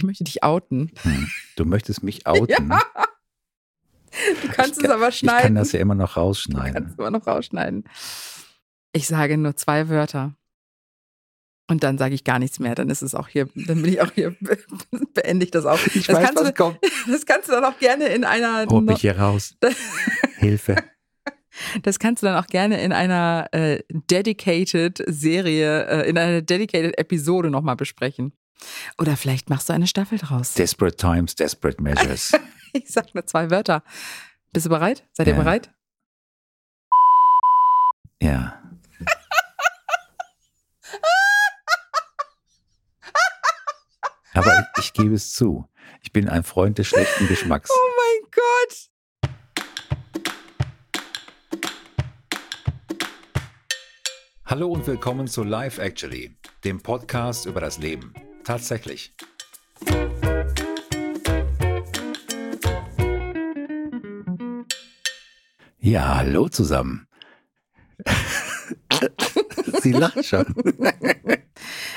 Ich möchte dich outen. Hm. Du möchtest mich outen? Ja. Du kannst Ich es kann- aber Ich kann schneiden. das ja immer noch Du rausschneiden. kannst es immer noch rausschneiden. Ich sage nur zwei Wörter. Und dann sage ich gar nichts mehr. Dann ist es auch hier, dann bin ich auch hier, beende ich das auch. Ich das, weiß, kannst was du, kommt. das kannst du dann auch gerne in einer Holt mich hier raus. Hilfe. Das kannst du dann auch gerne in einer äh, dedicated Serie, äh, in einer dedicated Episode nochmal besprechen. Oder vielleicht machst du eine Staffel draus. Desperate times, desperate measures. Ich sag nur zwei Wörter. Bist du bereit? Seid ihr Ja. bereit? Ja. Aber ich, ich gebe es zu. Ich bin ein Freund des schlechten Geschmacks. Oh mein Gott. Hallo und willkommen zu Life Actually, dem Podcast über das Leben. Tatsächlich. Ja, hallo zusammen. Sie lacht schon.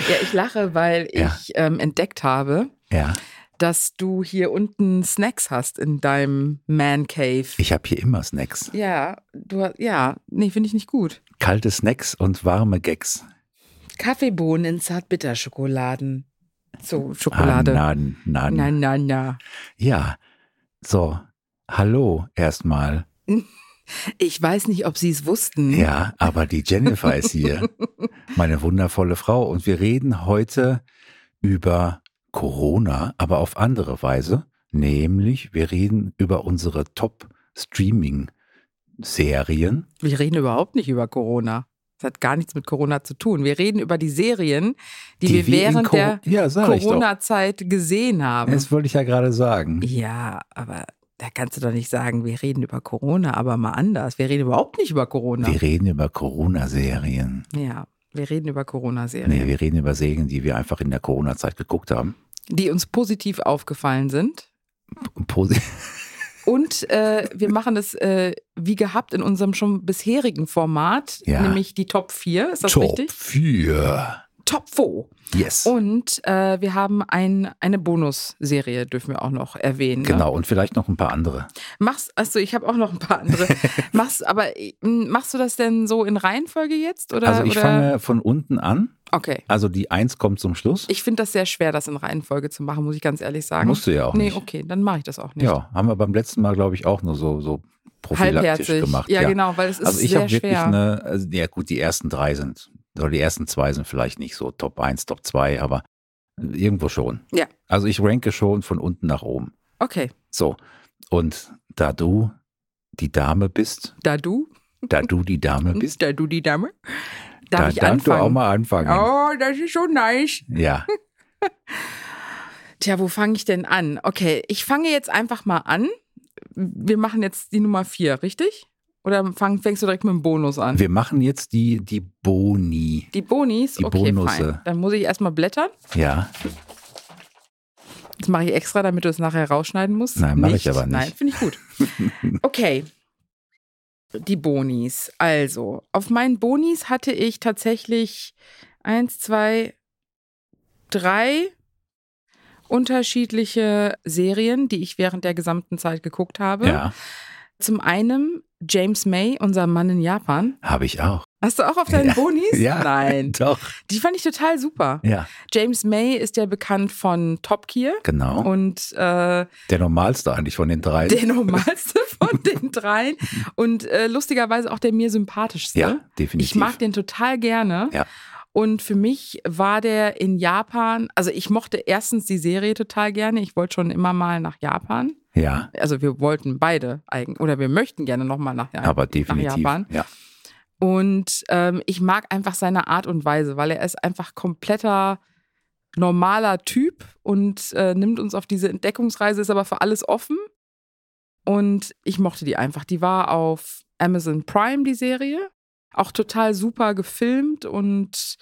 Ja, ich lache, weil Ja. ich ähm, entdeckt habe, Ja, dass du hier unten Snacks hast in deinem Man Cave. ich habe hier immer Snacks. ja, du ja, nee, finde ich nicht gut. Kalte Snacks und warme Gags. Kaffeebohnen in Zartbitterschokoladen. So, Schokolade. Ah, na, na, na, na, na. Ja, so. Hallo erstmal. Ich weiß nicht, ob sie es wussten. Ja, aber die Jennifer ist hier. Meine wundervolle Frau. Und wir reden heute über Corona, aber auf andere Weise. Nämlich, wir reden über unsere Top-Streaming-Serien. Wir reden überhaupt nicht über Corona. Das hat gar nichts mit Corona zu tun. Wir reden über die Serien, die, wir in während Co- der ja. Corona-Zeit gesehen haben. Das wollte ich ja gerade sagen. Ja, aber da kannst du doch nicht sagen, wir reden über Corona, aber mal anders. Wir reden überhaupt nicht über Corona. Wir reden über Corona-Serien. ja, wir reden über Corona-Serien, Nee, wir reden über Serien, die wir einfach in der Corona-Zeit geguckt haben. die uns positiv aufgefallen sind. Posi Und äh, wir machen das äh, wie gehabt in unserem schon bisherigen Format, Ja. nämlich die Top 4. Ist das Top richtig? 4. Top 4. Yes. Und äh, wir haben ein, eine Bonusserie, dürfen wir auch noch erwähnen. Ne? Genau, und vielleicht noch ein paar andere. Machst, achso, ich habe auch noch ein paar andere. machst, aber äh, machst du das denn so in Reihenfolge jetzt? Oder, Also ich oder? fange von unten an. Okay. Also die Eins kommt zum Schluss. Ich finde das sehr schwer, das in Reihenfolge zu machen, muss ich ganz ehrlich sagen. Musst du ja auch nee, nicht. okay, dann mache ich das auch nicht. Ja, haben wir beim letzten Mal, glaube ich, auch nur so, so prophylaktisch Halbherzig. gemacht. Ja, genau, weil es ist Also ich sehr habe wirklich schwer. eine, also, ja gut, die ersten drei sind, oder die ersten zwei sind vielleicht nicht so Top 1, Top 2, aber irgendwo schon. Ja. Also ich ranke schon von unten nach oben. Okay, So, und da du die Dame bist, da du, da du die Dame bist, da du die Dame, darf da ich darfst du anfangen? auch mal anfangen. Oh, das ist so nice. Ja, Tja, wo fange ich denn an? Okay, ich fange jetzt einfach mal an. Wir machen jetzt die Nummer vier, richtig? Oder fang, fängst du direkt mit dem Bonus an? wir machen jetzt die, die Boni. die Bonis? Die okay, Bonusse. fein. Dann muss ich erstmal blättern. Ja, Das mache ich extra, damit du es nachher rausschneiden musst. Nein, mach ich aber nicht. Nein, finde ich gut. Okay. Die Bonis. Also, auf meinen Bonis hatte ich tatsächlich eins, zwei, drei unterschiedliche Serien, die ich während der gesamten Zeit geguckt habe. ja, Zum einen James May, unser Mann in Japan. habe ich auch. Hast du auch auf deinen Ja. Bonis? Ja. Nein. Doch. Die fand ich total super. Ja, James May ist ja bekannt von Top Gear genau. und äh, Der normalste eigentlich von den drei. der normalste von den dreien und äh, lustigerweise auch der mir sympathischste. ja, definitiv. ich mag den total gerne. Ja. Und für mich war der in Japan, also ich mochte erstens die Serie total gerne. Ich wollte schon immer mal nach Japan. Ja, Also wir wollten beide eigentlich, oder wir möchten gerne nochmal nach, aber nach definitiv. Japan. Ja. Und ähm, ich mag einfach seine Art und Weise, weil er ist einfach kompletter normaler Typ und äh, nimmt uns auf diese Entdeckungsreise, ist aber für alles offen. Und ich mochte die einfach. Die war auf Amazon Prime, die Serie. Auch total super gefilmt und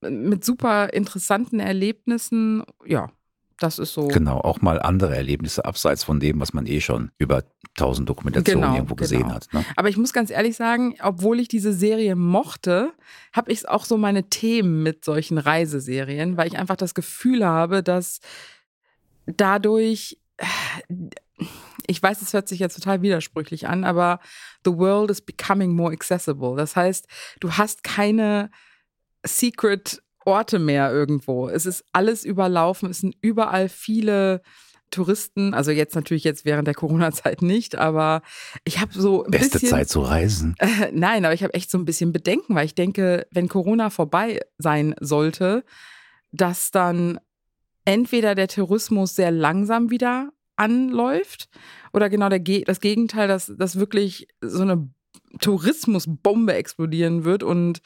mit super interessanten Erlebnissen. Ja, das ist so. Genau, auch mal andere Erlebnisse abseits von dem, was man eh schon über tausend Dokumentationen Genau, irgendwo gesehen genau. hat. Ne? Aber ich muss ganz ehrlich sagen, obwohl ich diese Serie mochte, habe ich auch so meine Themen mit solchen Reiseserien, weil ich einfach das Gefühl habe, dass dadurch, ich weiß, es hört sich jetzt total widersprüchlich an, aber the world is becoming more accessible. Das heißt, du hast keine secret Orte mehr irgendwo. Es ist alles überlaufen, es sind überall viele Touristen, also jetzt natürlich jetzt während der Corona-Zeit nicht, aber ich habe so ein Beste bisschen, Zeit zu reisen. Äh, nein, aber ich habe echt so ein bisschen Bedenken, weil ich denke, wenn Corona vorbei sein sollte, dass dann entweder der Tourismus sehr langsam wieder anläuft oder genau der, das Gegenteil, dass, dass wirklich so eine Tourismusbombe explodieren wird und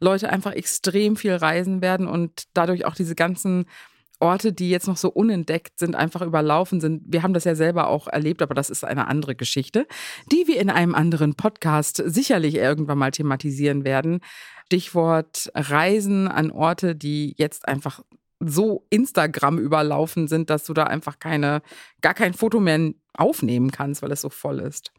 Leute einfach extrem viel reisen werden und dadurch auch diese ganzen Orte, die jetzt noch so unentdeckt sind, einfach überlaufen sind. Wir haben das ja selber auch erlebt, aber das ist eine andere Geschichte, die wir in einem anderen Podcast sicherlich irgendwann mal thematisieren werden. Stichwort Reisen an Orte, die jetzt einfach so Instagram überlaufen sind, dass du da einfach keine, gar kein Foto mehr aufnehmen kannst, weil es so voll ist.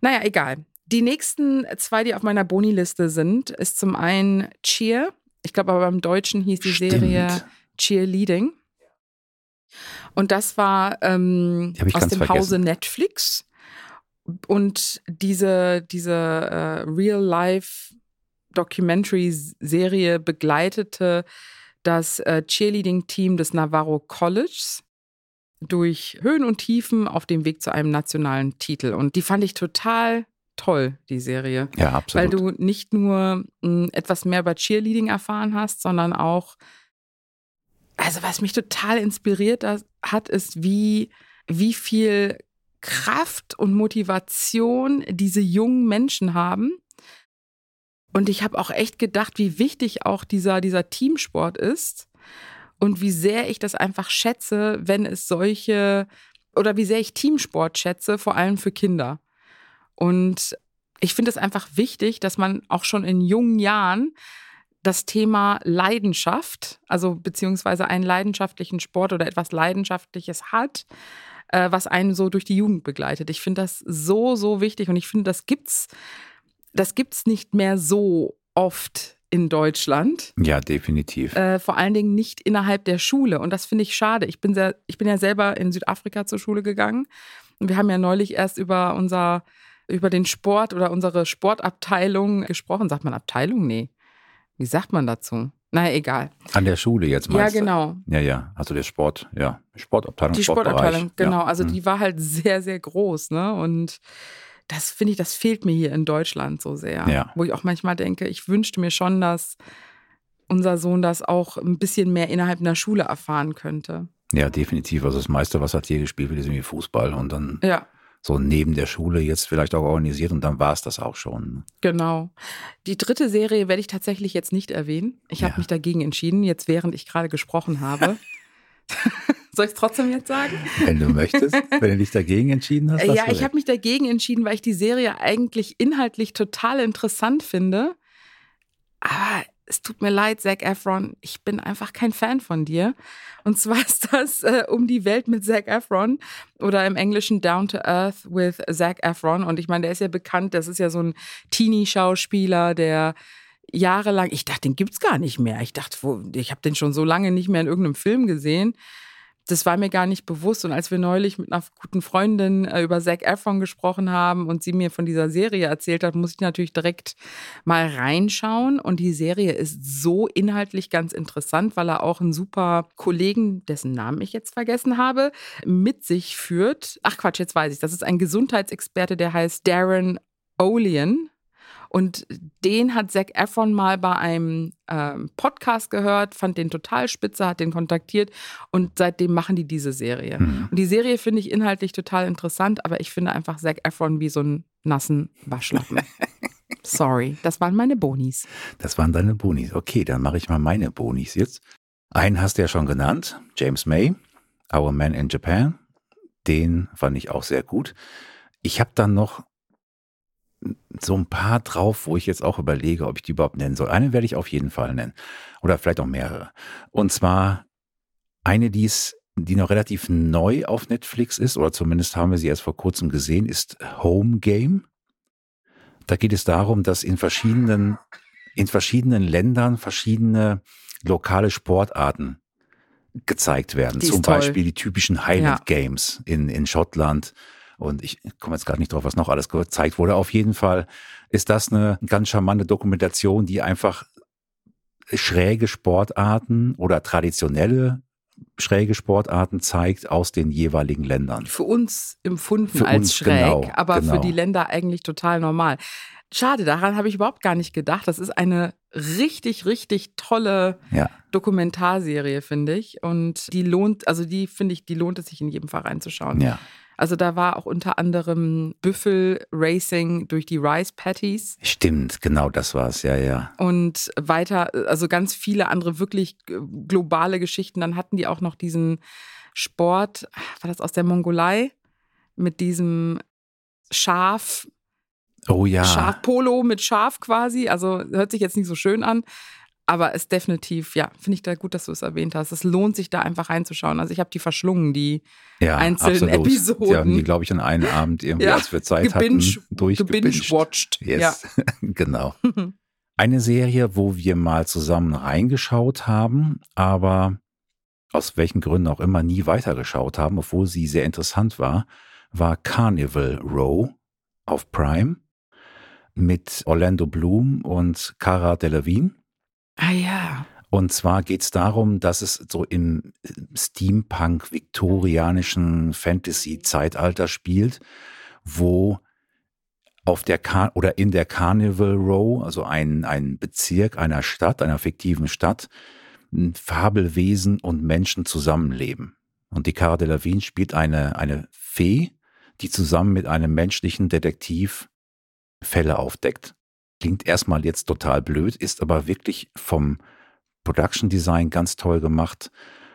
Naja, egal. Die nächsten zwei, die auf meiner Boni-Liste sind, ist zum einen Cheer. Ich glaube aber beim Deutschen hieß die Stimmt. Serie Cheerleading. Und das war ähm, aus dem vergessen. Hause Netflix. Und diese, diese äh, Real-Life-Documentary-Serie begleitete das äh, Cheerleading-Team des Navarro Colleges durch Höhen und Tiefen auf dem Weg zu einem nationalen Titel. Und die fand ich total toll, die Serie. Ja, absolut. Weil du nicht nur mh, hm, etwas mehr über Cheerleading erfahren hast, sondern auch, also was mich total inspiriert hat, ist, wie, wie viel Kraft und Motivation diese jungen Menschen haben. Und ich habe auch echt gedacht, wie wichtig auch dieser, dieser Teamsport ist und wie sehr ich das einfach schätze, wenn es solche oder wie sehr ich Teamsport schätze, vor allem für Kinder. Und ich finde es einfach wichtig, dass man auch schon in jungen Jahren das Thema Leidenschaft, also beziehungsweise einen leidenschaftlichen Sport oder etwas Leidenschaftliches hat, äh, was einen so durch die Jugend begleitet. Ich finde das so, so wichtig und ich finde, das gibt's, das gibt's nicht mehr so oft in Deutschland. Ja, definitiv. Äh, vor allen Dingen nicht innerhalb der Schule. Und das finde ich schade. Ich bin, sehr, ich bin ja selber in Südafrika zur Schule gegangen. Und wir haben ja neulich erst über unser über den Sport oder unsere Sportabteilung gesprochen. Sagt man Abteilung? Nee. Wie sagt man dazu? Naja, egal. An der Schule jetzt meinst Ja, genau. Ja, ja. Also der Sport, ja. Sportabteilung. Die Sportabteilung, genau. Ja. Also mhm. die war halt sehr, sehr groß, ne? Und das finde ich, das fehlt mir hier in Deutschland so sehr. Ja. Wo ich auch manchmal denke, ich wünschte mir schon, dass unser Sohn das auch ein bisschen mehr innerhalb einer Schule erfahren könnte. Ja, definitiv. Also das meiste, was hat hier gespielt wird, ist irgendwie Fußball und dann ja so neben der Schule jetzt vielleicht auch organisiert und dann war es das auch schon. Genau. Die dritte Serie werde ich tatsächlich jetzt nicht erwähnen. Ich ja. habe mich dagegen entschieden, jetzt während ich gerade gesprochen habe. Soll ich es trotzdem jetzt sagen? Wenn du möchtest, wenn du dich dagegen entschieden hast. Ja, ich habe mich dagegen entschieden, weil ich die Serie eigentlich inhaltlich total interessant finde. Aber es tut mir leid, Zac Efron, ich bin einfach kein Fan von dir. Und zwar ist das äh, um die Welt mit Zac Efron oder im Englischen Down to Earth with Zac Efron. Und ich meine, der ist ja bekannt, das ist ja so ein Teenie-Schauspieler, der jahrelang, ich dachte, den gibt's gar nicht mehr. Ich dachte, ich habe den schon so lange nicht mehr in irgendeinem Film gesehen das war mir gar nicht bewusst. Und als wir neulich mit einer guten Freundin äh, über Zac Efron gesprochen haben und sie mir von dieser Serie erzählt hat, muss ich natürlich direkt mal reinschauen. Und die Serie ist so inhaltlich ganz interessant, weil er auch einen super Kollegen, dessen Namen ich jetzt vergessen habe, mit sich führt. Ach Quatsch, jetzt weiß ich. Das ist ein Gesundheitsexperte, der heißt Darren Olean. Und den hat Zac Efron mal bei einem ähm, Podcast gehört, fand den total spitze, hat den kontaktiert und seitdem machen die diese Serie. Mhm. Und die Serie finde ich inhaltlich total interessant, aber ich finde einfach Zac Efron wie so einen nassen Waschlappen. Sorry, das waren meine Bonis. Das waren deine Bonis. Okay, dann mache ich mal meine Bonis jetzt. Einen hast du ja schon genannt, James May, Our Man in Japan. Den fand ich auch sehr gut. Ich habe dann noch so ein paar drauf, wo ich jetzt auch überlege, ob ich die überhaupt nennen soll. Eine werde ich auf jeden Fall nennen. Oder vielleicht auch mehrere. Und zwar eine, die ist, die noch relativ neu auf Netflix ist, oder zumindest haben wir sie erst vor kurzem gesehen, ist Home Game. Da geht es darum, dass in verschiedenen, in verschiedenen Ländern verschiedene lokale Sportarten gezeigt werden. Zum toll. Beispiel die typischen Highland Ja. Games in, in Schottland. Und ich komme jetzt gerade nicht drauf, was noch alles gezeigt wurde. Auf jeden Fall ist das eine ganz charmante Dokumentation, die einfach schräge Sportarten oder traditionelle schräge Sportarten zeigt aus den jeweiligen Ländern. Für uns empfunden Für als uns, schräg, genau, aber genau. für die Länder eigentlich total normal. Schade, daran habe ich überhaupt gar nicht gedacht. Das ist eine richtig, richtig tolle Ja. Dokumentarserie, finde ich. Und die lohnt, also die finde ich, die lohnt es sich in jedem Fall reinzuschauen. Ja. Also da war auch unter anderem Büffel Racing durch die Rice Patties Stimmt, genau das war's, ja, ja. und weiter, also ganz viele andere wirklich globale Geschichten. Dann hatten die auch noch diesen Sport, war das aus der Mongolei, mit diesem Schaf, Oh ja. Schafpolo mit Schaf quasi. Also hört sich jetzt nicht so schön an, aber ist definitiv, ja, finde ich da gut, dass du es erwähnt hast. Es lohnt sich da einfach reinzuschauen. Also ich habe die verschlungen, die ja, einzelnen absolut. Episoden. Die haben die, glaube ich, an einem Abend irgendwie, Ja, als wir Zeit gebinge- hatten, durchgebinged. gebingewatcht. Yes, genau. Ja. Eine Serie, wo wir mal zusammen reingeschaut haben, aber aus welchen Gründen auch immer nie weitergeschaut haben, obwohl sie sehr interessant war, war Carnival Row auf Prime mit Orlando Bloom und Cara Delevingne. Ah ja. Und zwar geht es darum, dass es so im Steampunk-viktorianischen Fantasy-Zeitalter spielt, wo auf der Car oder in der Carnival Row, also ein, ein Bezirk einer Stadt, einer fiktiven Stadt, Fabelwesen und Menschen zusammenleben. Und die Cara Delevingne spielt eine, eine Fee, die zusammen mit einem menschlichen Detektiv Fälle aufdeckt. Klingt erstmal jetzt total blöd, ist aber wirklich vom Production Design ganz toll gemacht.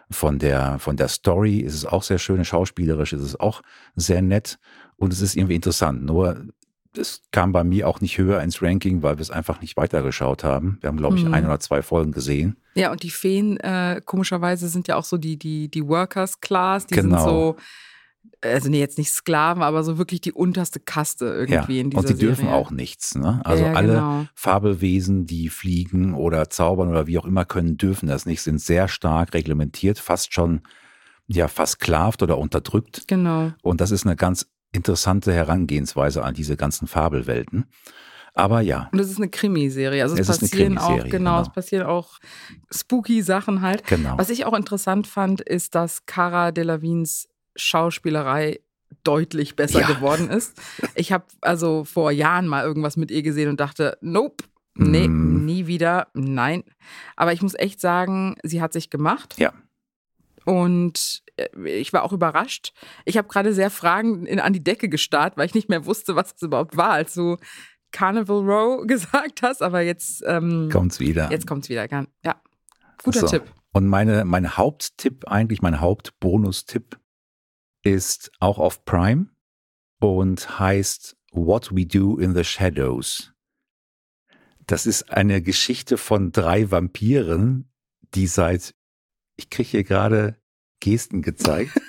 Von der, von der Story ist es auch sehr schön, schauspielerisch ist es auch sehr nett und es ist irgendwie interessant. Nur es kam bei mir auch nicht höher ins Ranking, weil wir es einfach nicht weitergeschaut haben. Wir haben, glaube ich, Mhm. ein oder zwei Folgen gesehen. Ja, und die Feen, äh, komischerweise, sind ja auch so die, die, die Workers Class, die Genau. sind so, also nee, jetzt nicht Sklaven, aber so wirklich die unterste Kaste irgendwie ja. in dieser Und dürfen Serie. auch nichts. Ne? Also ja, alle genau. Fabelwesen, die fliegen oder zaubern oder wie auch immer können, dürfen das nicht, sind sehr stark reglementiert, fast schon ja versklavt oder unterdrückt. Genau. Und das ist eine ganz interessante Herangehensweise an diese ganzen Fabelwelten. Aber ja, Und es ist eine Krimiserie. Also es, Es ist eine passieren auch, genau, genau. es passieren auch spooky Sachen halt. genau. Was ich auch interessant fand, ist, dass Cara Delavignes Schauspielerei deutlich besser Ja. geworden ist. Ich habe also vor Jahren mal irgendwas mit ihr gesehen und dachte, nope, nee, Mm. nie wieder, nein. Aber ich muss echt sagen, sie hat sich gemacht. Ja. Und äh, ich war auch überrascht. Ich habe gerade sehr Fragen in, an die Decke gestarrt, weil ich nicht mehr wusste, was das überhaupt war, als du Carnival Row gesagt hast. Aber jetzt, ähm, Kommt's wieder. jetzt kommt es wieder. Ja, guter So. Tipp. Und meine, mein Haupttipp, eigentlich mein Hauptbonustipp, ist auch auf Prime und heißt What We Do in the Shadows. Das ist eine Geschichte von drei Vampiren, die seit, ich kriege hier gerade Gesten gezeigt.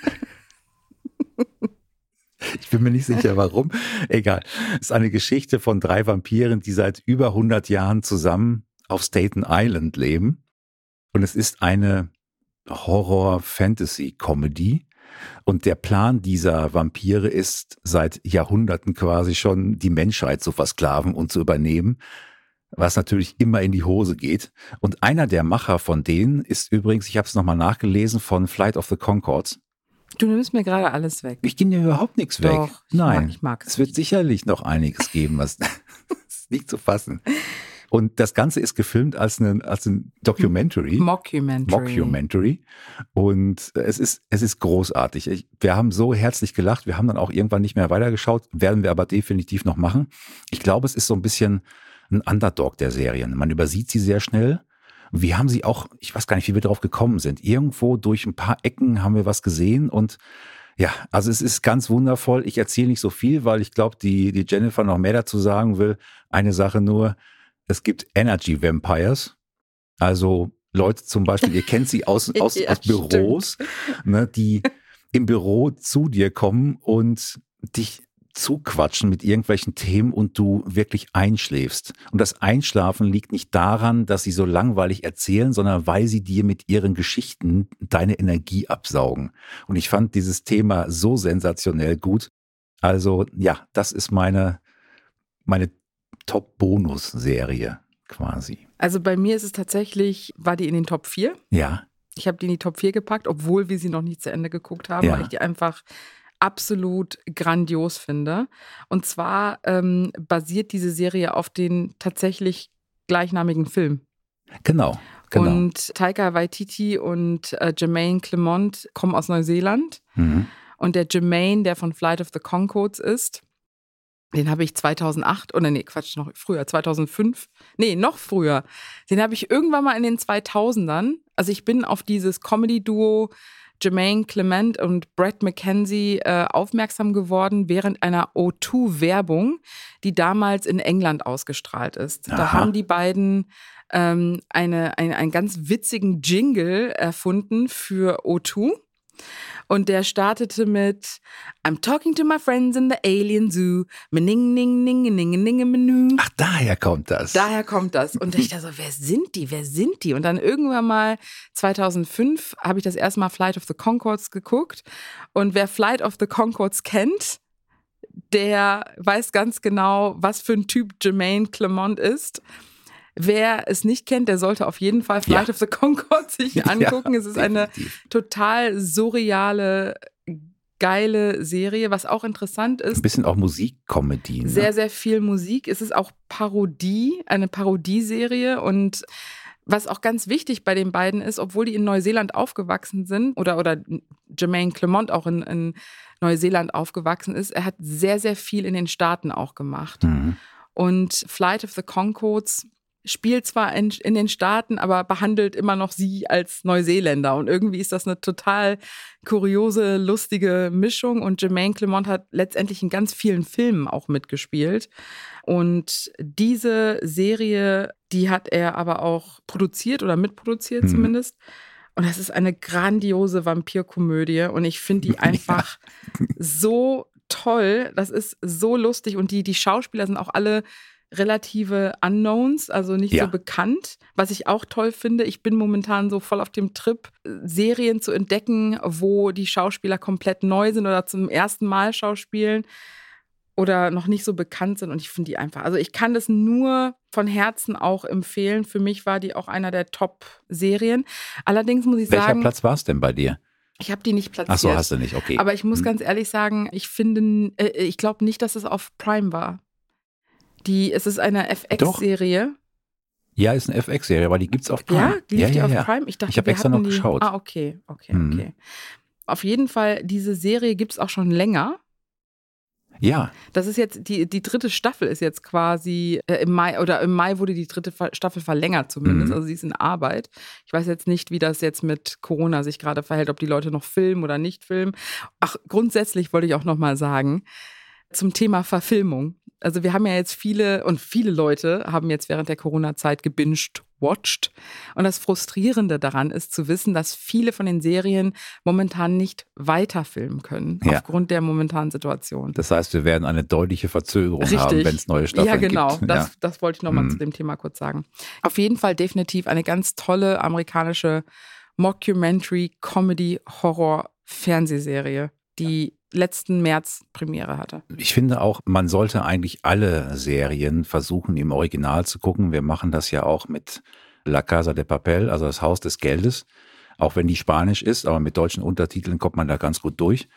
Ich bin mir nicht sicher, warum. Egal. Es ist eine Geschichte von drei Vampiren, die seit über 100 Jahren zusammen auf Staten Island leben. Und es ist eine Horror-Fantasy-Comedy. Und der Plan dieser Vampire ist seit Jahrhunderten quasi schon die Menschheit zu versklaven und zu übernehmen, was natürlich immer in die Hose geht. Und einer der Macher von denen ist übrigens, ich habe es nochmal nachgelesen, von Flight of the Concords. Du nimmst mir gerade alles weg. Ich gehe dir überhaupt nichts weg. Doch, ich Nein, mag- ich mag es es wird sicherlich noch einiges geben, was nicht zu fassen. Und das Ganze ist gefilmt als eine, als ein Documentary. Mockumentary. Mockumentary. Und es ist, es ist großartig. Ich, wir haben so herzlich gelacht. Wir haben dann auch irgendwann nicht mehr weitergeschaut, werden wir aber definitiv noch machen. Ich glaube, es ist so ein bisschen ein Underdog der Serien. Man übersieht sie sehr schnell. Wir haben sie auch, ich weiß gar nicht, wie wir drauf gekommen sind. Irgendwo durch ein paar Ecken haben wir was gesehen und ja, also es ist ganz wundervoll. Ich erzähle nicht so viel, weil ich glaube, die, die Jennifer noch mehr dazu sagen will. Eine Sache nur, es gibt Energy Vampires. Also Leute zum Beispiel, ihr kennt sie aus, aus, Ja, aus Büros, ne, die im Büro zu dir kommen und dich zuquatschen mit irgendwelchen Themen und du wirklich einschläfst. Und das Einschlafen liegt nicht daran, dass sie so langweilig erzählen, sondern weil sie dir mit ihren Geschichten deine Energie absaugen. Und ich fand dieses Thema so sensationell gut. Also ja, das ist meine, meine Top-Bonus-Serie quasi. Also bei mir ist es tatsächlich, war die in den Top 4. Ja. Ich habe die in die Top 4 gepackt, obwohl wir sie noch nicht zu Ende geguckt haben, Ja. weil ich die einfach absolut grandios finde. Und zwar ähm, basiert diese Serie auf den tatsächlich gleichnamigen Film. Genau. Genau. Und Taika Waititi und äh, Jermaine Clement kommen aus Neuseeland. mhm. Und der Jermaine, der von Flight of the Concords ist, den habe ich 2008, oder nee, Quatsch, noch früher, 2005, nee, noch früher. Den habe ich irgendwann mal in den 2000ern, also ich bin auf dieses Comedy-Duo Jermaine Clement und Brett McKenzie äh, aufmerksam geworden während einer O2-Werbung, die damals in England ausgestrahlt ist. Da Aha. haben die beiden ähm, eine, eine, einen ganz witzigen Jingle erfunden für O2. Und der startete mit I'm talking to my friends in the alien zoo. Mening, ning, ning, ning, ning, menü. Ach, daher kommt das. Daher kommt das. Und ich dachte so, wer sind die? Wer sind die? Und dann irgendwann mal 2005 habe ich das erste Mal Flight of the Concords geguckt. Und wer Flight of the Concords kennt, der weiß ganz genau, was für ein Typ Jermaine Clement ist. Wer es nicht kennt, der sollte auf jeden Fall Flight Ja. of the Concords sich Ja, angucken. es ist eine definitiv. total surreale, geile Serie, was auch interessant Ein ist. bisschen auch Musikkomödie. Ne? Sehr, sehr viel Musik. Es ist auch Parodie, eine Parodieserie und was auch ganz wichtig bei den beiden ist, obwohl die in Neuseeland aufgewachsen sind oder, oder Jermaine Clement auch in, in Neuseeland aufgewachsen ist, er hat sehr, sehr viel in den Staaten auch gemacht. Mhm. Und Flight of the Concords spielt zwar in, in den Staaten, aber behandelt immer noch sie als Neuseeländer. Und irgendwie ist das eine total kuriose, lustige Mischung. Und Jermaine Clement hat letztendlich in ganz vielen Filmen auch mitgespielt. Und diese Serie, die hat er aber auch produziert oder mitproduziert Mhm. zumindest. Und das ist eine grandiose Vampirkomödie. Und ich finde die Ja. einfach so toll. Das ist so lustig. Und die, die Schauspieler sind auch alle relative Unknowns, also nicht Ja. so bekannt. Was ich auch toll finde, ich bin momentan so voll auf dem Trip, äh, Serien zu entdecken, wo die Schauspieler komplett neu sind oder zum ersten Mal schauspielen oder noch nicht so bekannt sind. Und ich finde die einfach, also ich kann das nur von Herzen auch empfehlen. Für mich war die auch einer der Top-Serien. Allerdings muss ich Welcher sagen, Platz war es denn bei dir? ich habe die nicht platziert. Ach so, hast du nicht, okay. Aber ich muss Hm. ganz ehrlich sagen, ich finde, äh, ich glaube nicht, dass es auf Prime war. Die, es ist eine FX-Serie. Ja, ist eine FX-Serie, aber die gibt's auf Prime. Ja, lief ja, die ja, auf ja. Prime? Ich dachte, Ich hab wir extra noch die. geschaut. Ah, okay, okay, Mhm. okay. Auf jeden Fall, diese Serie gibt es auch schon länger. Ja, Das ist jetzt, die, die dritte Staffel ist jetzt quasi äh, im Mai, oder im Mai wurde die dritte Staffel verlängert zumindest. Mhm. Also sie ist in Arbeit. Ich weiß jetzt nicht, wie das jetzt mit Corona sich gerade verhält, ob die Leute noch filmen oder nicht filmen. Ach, grundsätzlich wollte ich auch nochmal sagen, zum Thema Verfilmung. Also wir haben ja jetzt viele und viele Leute haben jetzt während der Corona-Zeit gebinged, watched. Und das Frustrierende daran ist zu wissen, dass viele von den Serien momentan nicht weiterfilmen können Ja. aufgrund der momentanen Situation. das heißt, wir werden eine deutliche Verzögerung haben, wenn es neue Staffeln Ja, genau. gibt. Das, ja. das wollte ich nochmal Mhm. zu dem Thema kurz sagen. Auf jeden Fall definitiv eine ganz tolle amerikanische Mockumentary Comedy Horror Fernsehserie, die letzten März Premiere hatte. Ich finde auch, man sollte eigentlich alle Serien versuchen, im Original zu gucken. Wir machen das ja auch mit La Casa de Papel, also das Haus des Geldes. Auch wenn die Spanisch ist, aber mit deutschen Untertiteln kommt man da ganz gut durch.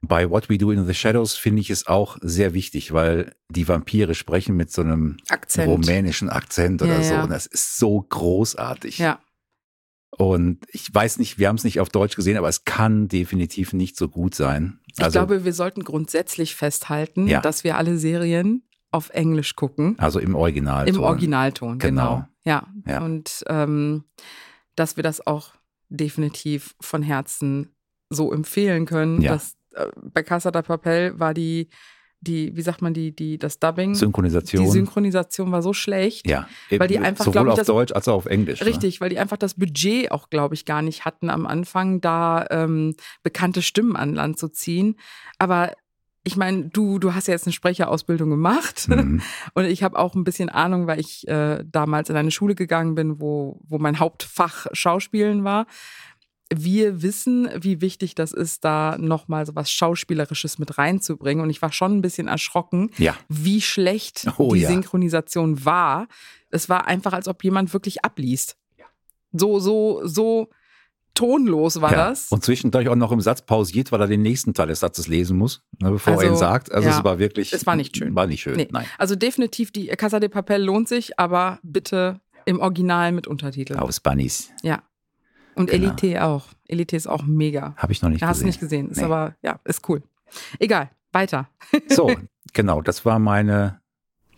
Bei What We Do in the Shadows finde ich es auch sehr wichtig, weil die Vampire sprechen mit so einem Akzent. rumänischen Akzent oder Ja, so. ja. Und das ist so großartig. Ja, Und ich weiß nicht, wir haben es nicht auf Deutsch gesehen, aber es kann definitiv nicht so gut sein. ich glaube, wir sollten grundsätzlich festhalten, Ja. dass wir alle Serien auf Englisch gucken. also im Original. Im Originalton, genau. Genau. Ja. Ja. Und ähm, dass wir das auch definitiv von Herzen so empfehlen können. Ja. Dass, äh, bei Casa de Papel war die, die, wie sagt man, die, die, das Dubbing, Synchronisation. die Synchronisation war so schlecht. Ja, Weil die einfach, sowohl ich, auf das- Deutsch als auch auf Englisch. ne? Richtig, weil die einfach das Budget auch, glaube ich, gar nicht hatten am Anfang, da ähm, bekannte Stimmen an Land zu ziehen. Aber ich meine, du, du hast ja jetzt eine Sprecherausbildung gemacht Mhm. und ich habe auch ein bisschen Ahnung, weil ich äh, damals in eine Schule gegangen bin, wo, wo mein Hauptfach Schauspielen war. Wir wissen, wie wichtig das ist, da nochmal so was Schauspielerisches mit reinzubringen. Und ich war schon ein bisschen erschrocken, Ja. wie schlecht Oh die ja. Synchronisation war. Es war einfach, als ob jemand wirklich abliest. So, so, so tonlos war ja. das. Und zwischendurch auch noch im Satz pausiert, weil er den nächsten Teil des Satzes lesen muss, ne, bevor er Also, ihn sagt. Also ja. es war wirklich. Es war nicht schön. War nicht schön. Nee. Nein. Also definitiv, die Casa de Papel lohnt sich, aber bitte im Original mit Untertiteln. Aus Bunnies. Ja. Und Genau. Elite auch. Elite ist auch mega. Habe ich noch nicht Hast du gesehen. nicht gesehen. Ist Nee. aber, ja, ist cool. Egal, weiter. So, genau, das war meine,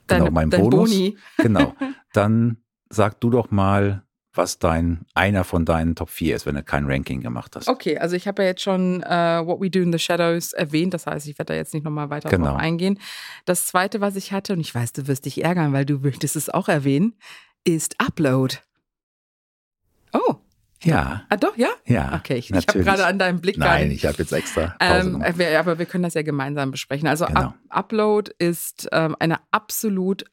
Deine, genau, mein dein Bonus. Boni. Genau. Dann sag du doch mal, was dein einer von deinen Top 4 ist, wenn du kein Ranking gemacht hast. Okay, also ich habe ja jetzt schon äh, What We Do in the Shadows erwähnt, das heißt, ich werde da jetzt nicht nochmal weiter Genau. drauf eingehen. Das zweite, was ich hatte, und ich weiß, du wirst dich ärgern, weil du möchtest es auch erwähnen, ist Upload. Oh, Ja, ah doch, ja? ja. Okay, ich, ich habe gerade an deinem Blick Nein, ich habe jetzt extra Ähm, äh, wir- aber wir können das ja gemeinsam besprechen. Also Genau. Up Upload ist ähm, eine absolut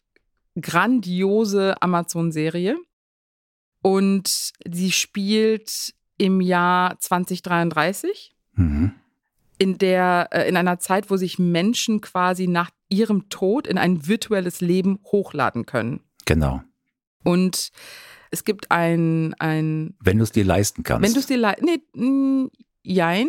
grandiose Amazon-Serie und sie spielt im Jahr 2033 Mhm. in der äh, in einer Zeit, wo sich Menschen quasi nach ihrem Tod in ein virtuelles Leben hochladen können. Genau. Und es gibt ein ein Wenn du es dir leisten kannst. wenn du es dir leid nee, jein,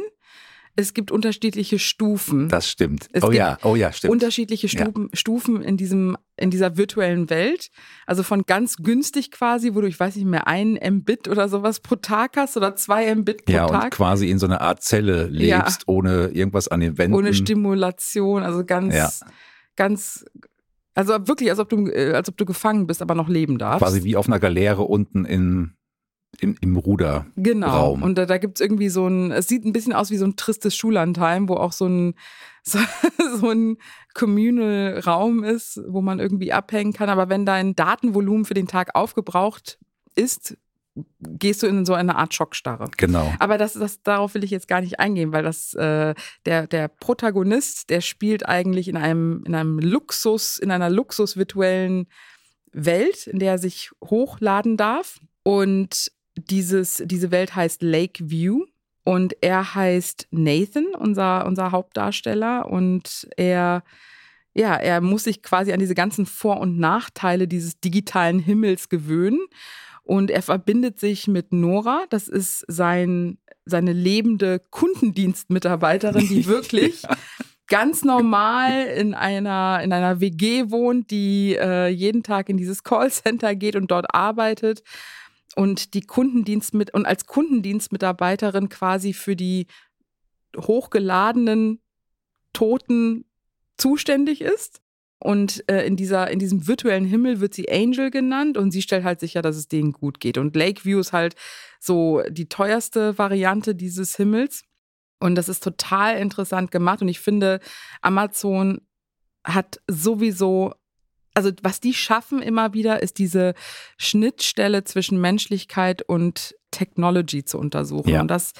es gibt unterschiedliche Stufen. das stimmt. Es oh ja, oh ja, stimmt. unterschiedliche Ja. Stufen, Stufen in diesem in dieser virtuellen Welt. Also von ganz günstig quasi, wo du, ich weiß nicht mehr, einen Mbit oder sowas pro Tag hast oder zwei Mbit pro ja, und Tag. quasi in so einer Art Zelle Ja. lebst, ohne irgendwas an den Wänden. Ohne Stimulation, also ganz, Ja. ganz, also wirklich, als ob du, äh, als ob du gefangen bist, aber noch leben darfst. Quasi wie auf einer Galeere unten in, im, im Ruder. Genau. Und da, da gibt es irgendwie so ein, es sieht ein bisschen aus wie so ein tristes Schullandheim, wo auch so ein, so, so ein Communal Raum ist, wo man irgendwie abhängen kann. Aber wenn dein Datenvolumen für den Tag aufgebraucht ist, gehst du in so eine Art Schockstarre. Genau. Aber das, das, darauf will ich jetzt gar nicht eingehen, weil das äh, der, der Protagonist, der spielt eigentlich in einem, in einem Luxus, in einer luxusvirtuellen Welt, in der er sich hochladen darf. Und dieses, diese Welt heißt Lakeview. Und er heißt Nathan, unser, unser Hauptdarsteller. Und er, ja, er muss sich quasi an diese ganzen Vor- und Nachteile dieses digitalen Himmels gewöhnen. Und er verbindet sich mit Nora, das ist sein, seine lebende Kundendienstmitarbeiterin, die wirklich ganz normal in einer, in einer WG wohnt, die äh, jeden Tag in dieses Callcenter geht und dort arbeitet. Und die Kundendienst mit und als Kundendienstmitarbeiterin quasi für die hochgeladenen Toten zuständig ist. Und äh, in, dieser, in diesem virtuellen Himmel wird sie Angel genannt und sie stellt halt sicher, dass es denen gut geht. Und Lakeview ist halt so die teuerste Variante dieses Himmels. Und das ist total interessant gemacht. Und ich finde, Amazon hat sowieso, also was die schaffen immer wieder, ist diese Schnittstelle zwischen Menschlichkeit und Technology zu untersuchen. Ja. Und das,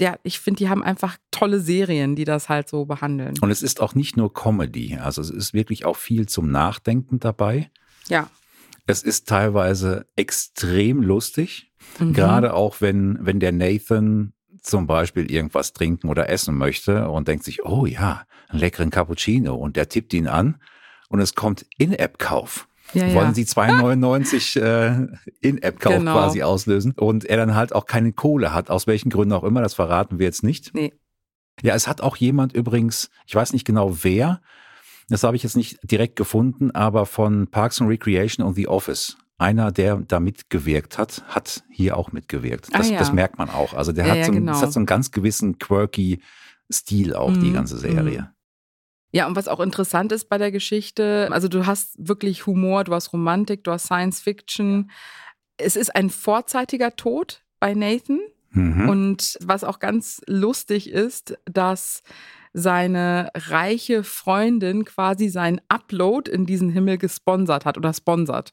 ja, ich finde, die haben einfach tolle Serien, die das halt so behandeln. Und es ist auch nicht nur Comedy. Also es ist wirklich auch viel zum Nachdenken dabei. Ja. Es ist teilweise extrem lustig. Mhm. Gerade auch wenn, wenn der Nathan zum Beispiel irgendwas trinken oder essen möchte und denkt sich, oh ja, einen leckeren Cappuccino und der tippt ihn an und es kommt In-App-Kauf. Ja, ja. Wollen Sie 2,99 äh, In-App-Kauf Genau. quasi auslösen und er dann halt auch keine Kohle hat, aus welchen Gründen auch immer, das verraten wir jetzt nicht. Nee. Ja, es hat auch jemand übrigens, ich weiß nicht genau wer, das habe ich jetzt nicht direkt gefunden, aber von Parks and Recreation und The Office. Einer, der da mitgewirkt hat, hat hier auch mitgewirkt. Ah, Das, ja. das merkt man auch. Also der Ja, hat, ja, so, einen- genau. hat so einen ganz gewissen quirky Stil auch, die Mhm, ganze Serie. Ja, und was auch interessant ist bei der Geschichte, also du hast wirklich Humor, du hast Romantik, du hast Science Fiction. Es ist ein vorzeitiger Tod bei Nathan. Mhm. Und was auch ganz lustig ist, dass seine reiche Freundin quasi seinen Upload in diesen Himmel gesponsert hat oder sponsert.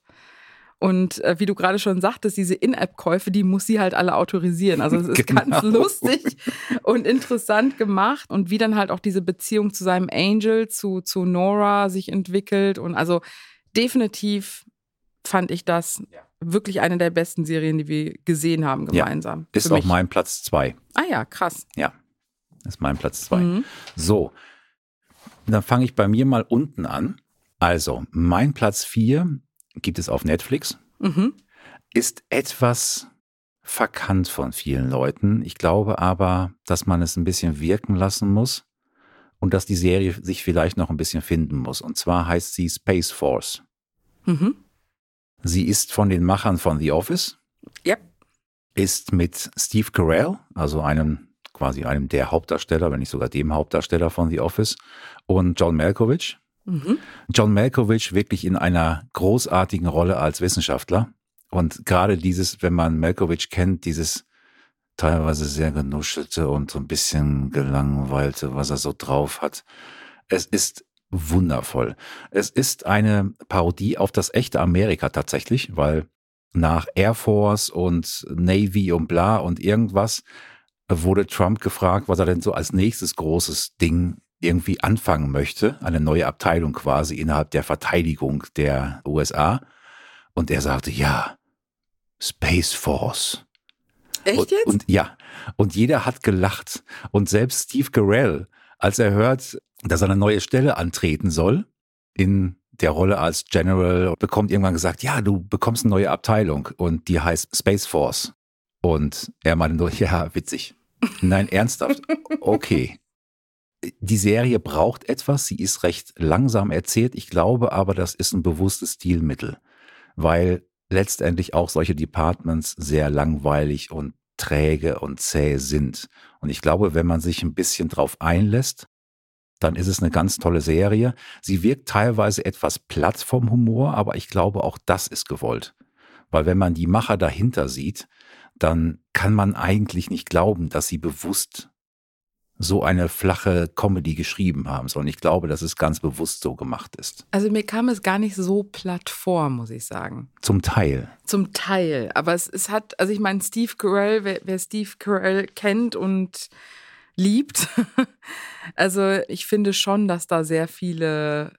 Und äh, wie du gerade schon sagtest, diese In-App-Käufe, die muss sie halt alle autorisieren. Also es ist genau. ganz lustig und interessant gemacht. Und wie dann halt auch diese Beziehung zu seinem Angel, zu, zu Nora sich entwickelt. Und also definitiv fand ich das ja. wirklich eine der besten Serien, die wir gesehen haben gemeinsam. Ja, ist auch mein Platz zwei. Ah ja, krass. Ja, ist mein Platz zwei. Mhm. So, dann fange ich bei mir mal unten an. Also, mein Platz vier gibt es auf Netflix, mhm. ist etwas verkannt von vielen Leuten. Ich glaube aber, dass man es ein bisschen wirken lassen muss und dass die Serie sich vielleicht noch ein bisschen finden muss. Und zwar heißt sie Space Force. Mhm. Sie ist von den Machern von The Office. Ja. Ist mit Steve Carell, also einem quasi einem der Hauptdarsteller, wenn nicht sogar dem Hauptdarsteller von The Office, und John Malkovich. Mhm. John Malkovich wirklich in einer großartigen Rolle als Wissenschaftler. Und gerade dieses, wenn man Malkovich kennt, dieses teilweise sehr genuschelte und so ein bisschen gelangweilte, was er so drauf hat. Es ist wundervoll. Es ist eine Parodie auf das echte Amerika tatsächlich, weil nach Air Force und Navy und bla und irgendwas wurde Trump gefragt, was er denn so als nächstes großes Ding irgendwie anfangen möchte, eine neue Abteilung quasi innerhalb der Verteidigung der USA. Und er sagte, ja, Space Force. Echt jetzt? Und, und ja, und jeder hat gelacht. Und selbst Steve Carell, als er hört, dass er eine neue Stelle antreten soll, in der Rolle als General, bekommt irgendwann gesagt, ja, du bekommst eine neue Abteilung und die heißt Space Force. Und er meinte nur, ja, witzig. Nein, ernsthaft? Okay die Serie braucht etwas, sie ist recht langsam erzählt. Ich glaube aber, das ist ein bewusstes Stilmittel, weil letztendlich auch solche Departments sehr langweilig und träge und zäh sind. Und ich glaube, wenn man sich ein bisschen drauf einlässt, dann ist es eine ganz tolle Serie. Sie wirkt teilweise etwas platt vom Humor, aber ich glaube, auch das ist gewollt. Weil wenn man die Macher dahinter sieht, dann kann man eigentlich nicht glauben, dass sie bewusst so eine flache Comedy geschrieben haben, sondern ich glaube, dass es ganz bewusst so gemacht ist. Also mir kam es gar nicht so platt vor, muss ich sagen. Zum Teil. Zum Teil. Aber es, es hat, also ich meine, Steve Carell, wer, wer Steve Carell kennt und liebt, also ich finde schon, dass da sehr viele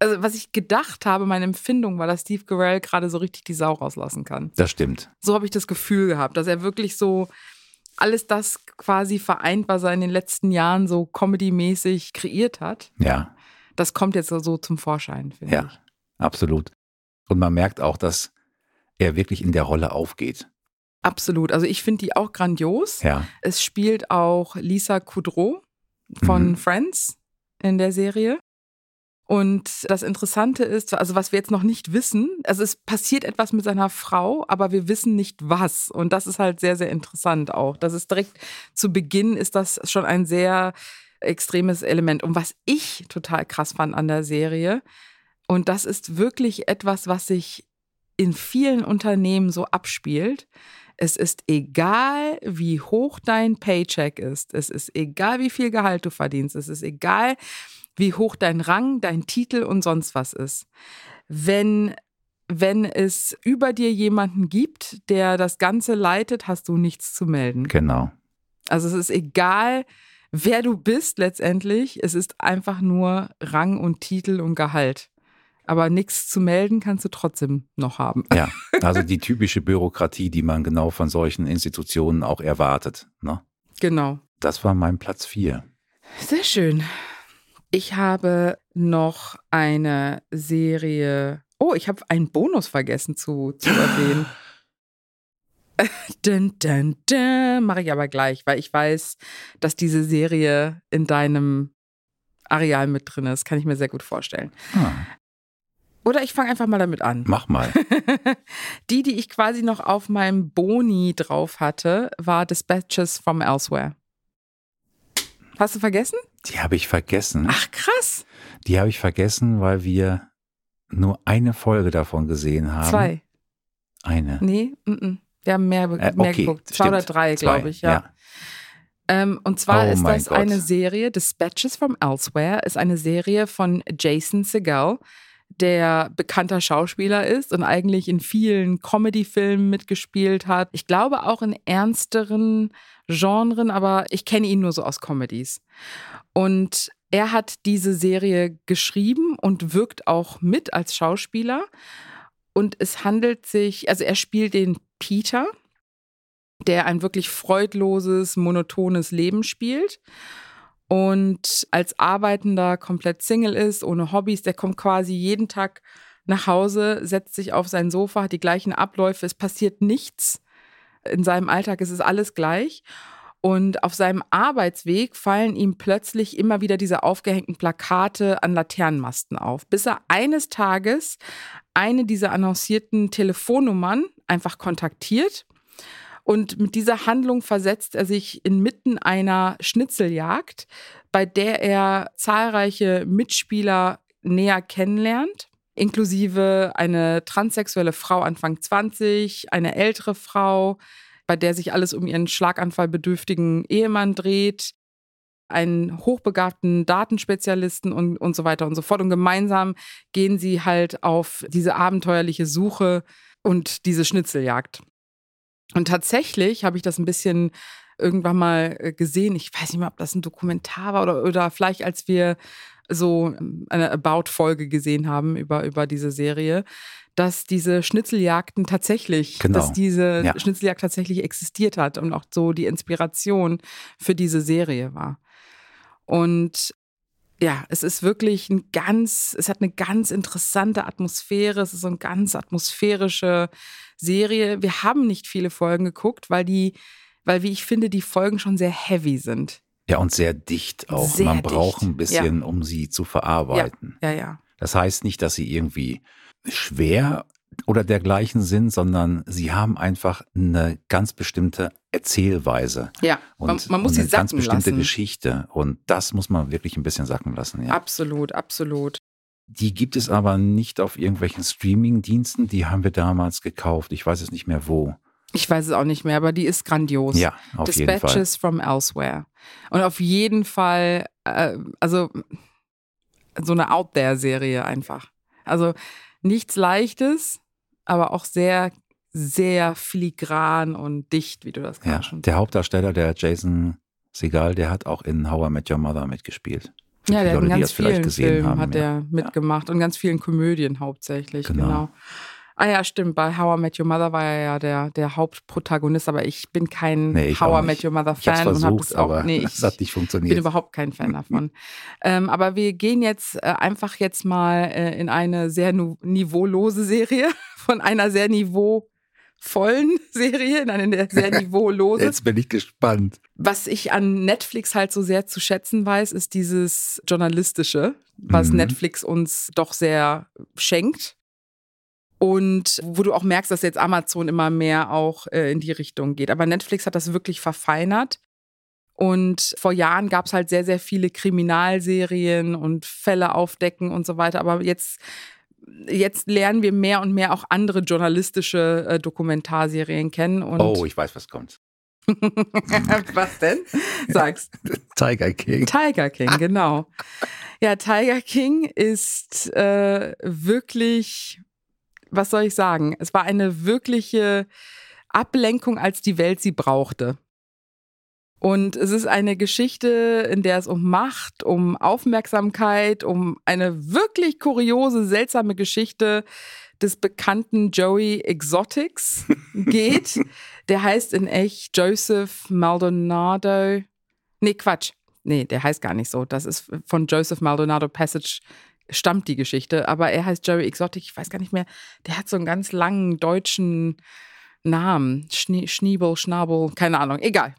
also was ich gedacht habe, meine Empfindung war, dass Steve Carell gerade so richtig die Sau rauslassen kann. Das stimmt. So habe ich das Gefühl gehabt, dass er wirklich so alles das quasi vereint, was er in den letzten Jahren so comedy-mäßig kreiert hat. Ja. Das kommt jetzt so zum Vorschein, finde ja, ich. Ja, absolut. Und man merkt auch, dass er wirklich in der Rolle aufgeht. Absolut. Also ich finde die auch grandios. Ja. Es spielt auch Lisa Kudrow von mhm. Friends in der Serie. Und das Interessante ist, also was wir jetzt noch nicht wissen, also es passiert etwas mit seiner Frau, aber wir wissen nicht was. Und das ist halt sehr, sehr interessant auch. Das ist direkt zu Beginn ist das schon ein sehr extremes Element. Und was ich total krass fand an der Serie, und das ist wirklich etwas, was sich in vielen Unternehmen so abspielt. Es ist egal, wie hoch dein Paycheck ist. Es ist egal, wie viel Gehalt du verdienst. Es ist egal, wie hoch dein Rang, dein Titel und sonst was ist. Wenn wenn es über dir jemanden gibt, der das Ganze leitet, hast du nichts zu melden. Genau. Also es ist egal, wer du bist letztendlich. Es ist einfach nur Rang und Titel und Gehalt. Aber nichts zu melden kannst du trotzdem noch haben. Ja, also die typische Bürokratie, die man genau von solchen Institutionen auch erwartet. Ne? Genau. Das war mein Platz vier. Sehr schön. Ich habe noch eine Serie. Oh, ich habe einen Bonus vergessen zu, zu erwähnen. dun, dun, dun, Mache ich aber gleich, weil ich weiß, dass diese Serie in deinem Areal mit drin ist. Kann ich mir sehr gut vorstellen. Ah. Oder ich fange einfach mal damit an. Mach mal. die, die ich quasi noch auf meinem Boni drauf hatte, war Dispatches from Elsewhere. Hast du vergessen? Die habe ich vergessen. Ach, krass. Die habe ich vergessen, weil wir nur eine Folge davon gesehen haben. Zwei. Eine. Nee, m -m. wir haben mehr, äh, mehr okay, geguckt. Zwei stimmt. oder drei, glaube ich, ja. ja. Ähm, und zwar oh ist das Gott. eine Serie, Dispatches from Elsewhere, ist eine Serie von Jason Segel. Der bekannter Schauspieler ist und eigentlich in vielen Comedy-Filmen mitgespielt hat. Ich glaube auch in ernsteren Genren, aber ich kenne ihn nur so aus Comedies. Und er hat diese Serie geschrieben und wirkt auch mit als Schauspieler. Und es handelt sich, also er spielt den Peter, der ein wirklich freudloses, monotones Leben spielt und als Arbeitender komplett Single ist, ohne Hobbys, der kommt quasi jeden Tag nach Hause, setzt sich auf sein Sofa, hat die gleichen Abläufe, es passiert nichts. In seinem Alltag ist es alles gleich. Und auf seinem Arbeitsweg fallen ihm plötzlich immer wieder diese aufgehängten Plakate an Laternenmasten auf, bis er eines Tages eine dieser annoncierten Telefonnummern einfach kontaktiert und mit dieser Handlung versetzt er sich inmitten einer Schnitzeljagd, bei der er zahlreiche Mitspieler näher kennenlernt, inklusive eine transsexuelle Frau Anfang 20, eine ältere Frau, bei der sich alles um ihren schlaganfallbedürftigen Ehemann dreht, einen hochbegabten Datenspezialisten und, und so weiter und so fort. Und gemeinsam gehen sie halt auf diese abenteuerliche Suche und diese Schnitzeljagd. Und tatsächlich habe ich das ein bisschen irgendwann mal äh, gesehen. Ich weiß nicht mehr, ob das ein Dokumentar war oder, oder vielleicht als wir so ähm, eine About-Folge gesehen haben über, über diese Serie, dass diese Schnitzeljagden tatsächlich, genau. dass diese ja. Schnitzeljagd tatsächlich existiert hat und auch so die Inspiration für diese Serie war. Und ja, es ist wirklich ein ganz, es hat eine ganz interessante Atmosphäre, es ist so eine ganz atmosphärische Serie. Wir haben nicht viele Folgen geguckt, weil die, weil wie ich finde, die Folgen schon sehr heavy sind. Ja, und sehr dicht auch. Sehr Man braucht dicht. ein bisschen, ja. um sie zu verarbeiten. Ja, ja, ja. Das heißt nicht, dass sie irgendwie schwer oder dergleichen sind, sondern sie haben einfach eine ganz bestimmte Erzählweise. Ja, und, man, man muss und sie eine sacken ganz bestimmte lassen. Geschichte. Und das muss man wirklich ein bisschen sacken lassen. Ja. Absolut, absolut. Die gibt es aber nicht auf irgendwelchen Streaming-Diensten. Die haben wir damals gekauft. Ich weiß es nicht mehr wo. Ich weiß es auch nicht mehr, aber die ist grandios. Ja, auf Dispatches jeden Fall. from Elsewhere. Und auf jeden Fall, äh, also so eine Out-There-Serie einfach. Also nichts Leichtes, aber auch sehr, sehr filigran und dicht, wie du das gerade Ja, schon der Hauptdarsteller, der Jason Segal, der hat auch in How I Met Your Mother mitgespielt. Für Ja, der hat in Leute, ganz vielen Filmen haben. hat ja. er mitgemacht und ganz vielen Komödien hauptsächlich, Genau. genau. Ah ja, stimmt. Bei How I Met Your Mother war er ja der, der Hauptprotagonist, aber ich bin kein Nee, ich How I Met. Your Mother Ich hab's Fan und habe versucht, es auch. aber Nee, es hat ich nicht bin funktioniert. überhaupt kein Fan davon. ähm, aber wir gehen jetzt äh, einfach jetzt mal äh, in eine sehr niveaulose Serie von einer sehr niveauvollen Serie in eine sehr niveaulose. Jetzt bin ich gespannt. Was ich an Netflix halt so sehr zu schätzen weiß, ist dieses Journalistische, was Mhm. Netflix uns doch sehr schenkt. Und wo du auch merkst, dass jetzt Amazon immer mehr auch äh, in die Richtung geht. Aber Netflix hat das wirklich verfeinert. Und vor Jahren gab es halt sehr, sehr viele Kriminalserien und Fälle aufdecken und so weiter. Aber jetzt, jetzt lernen wir mehr und mehr auch andere journalistische äh, Dokumentarserien kennen. Und Oh, ich weiß, was kommt. was denn? Sag's. Tiger King. Tiger King, genau. Ja, Tiger King ist äh, wirklich, was soll ich sagen? Es war eine wirkliche Ablenkung, als die Welt sie brauchte. Und es ist eine Geschichte, in der es um Macht, um Aufmerksamkeit, um eine wirklich kuriose, seltsame Geschichte des bekannten Joey Exotics geht. Der heißt in echt Joseph Maldonado. Nee, Quatsch. Nee, der heißt gar nicht so. Das ist von Joseph Maldonado Passage stammt die Geschichte. Aber er heißt Joey Exotic. Ich weiß gar nicht mehr. Der hat so einen ganz langen deutschen Namen. Schnie Schniebel, Schnabel, keine Ahnung. Egal.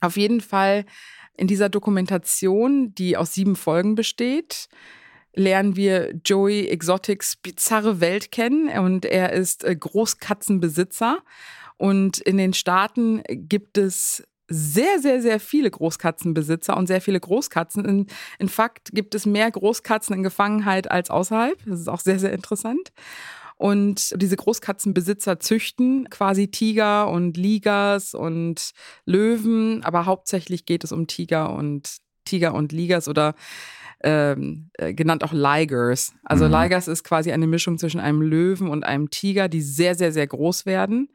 Auf jeden Fall in dieser Dokumentation, die aus sieben Folgen besteht, lernen wir Joey Exotics bizarre Welt kennen und er ist äh, Großkatzenbesitzer und in den Staaten gibt es sehr, sehr, sehr viele Großkatzenbesitzer und sehr viele Großkatzen. In, in Fakt gibt es mehr Großkatzen in Gefangenheit als außerhalb. Das ist auch sehr, sehr interessant. Und diese Großkatzenbesitzer züchten quasi Tiger und Ligers und Löwen, aber hauptsächlich geht es um Tiger und Tiger und Ligers oder ähm, äh, genannt auch Ligers. Also Mhm. Ligers ist quasi eine Mischung zwischen einem Löwen und einem Tiger, die sehr, sehr, sehr groß werden.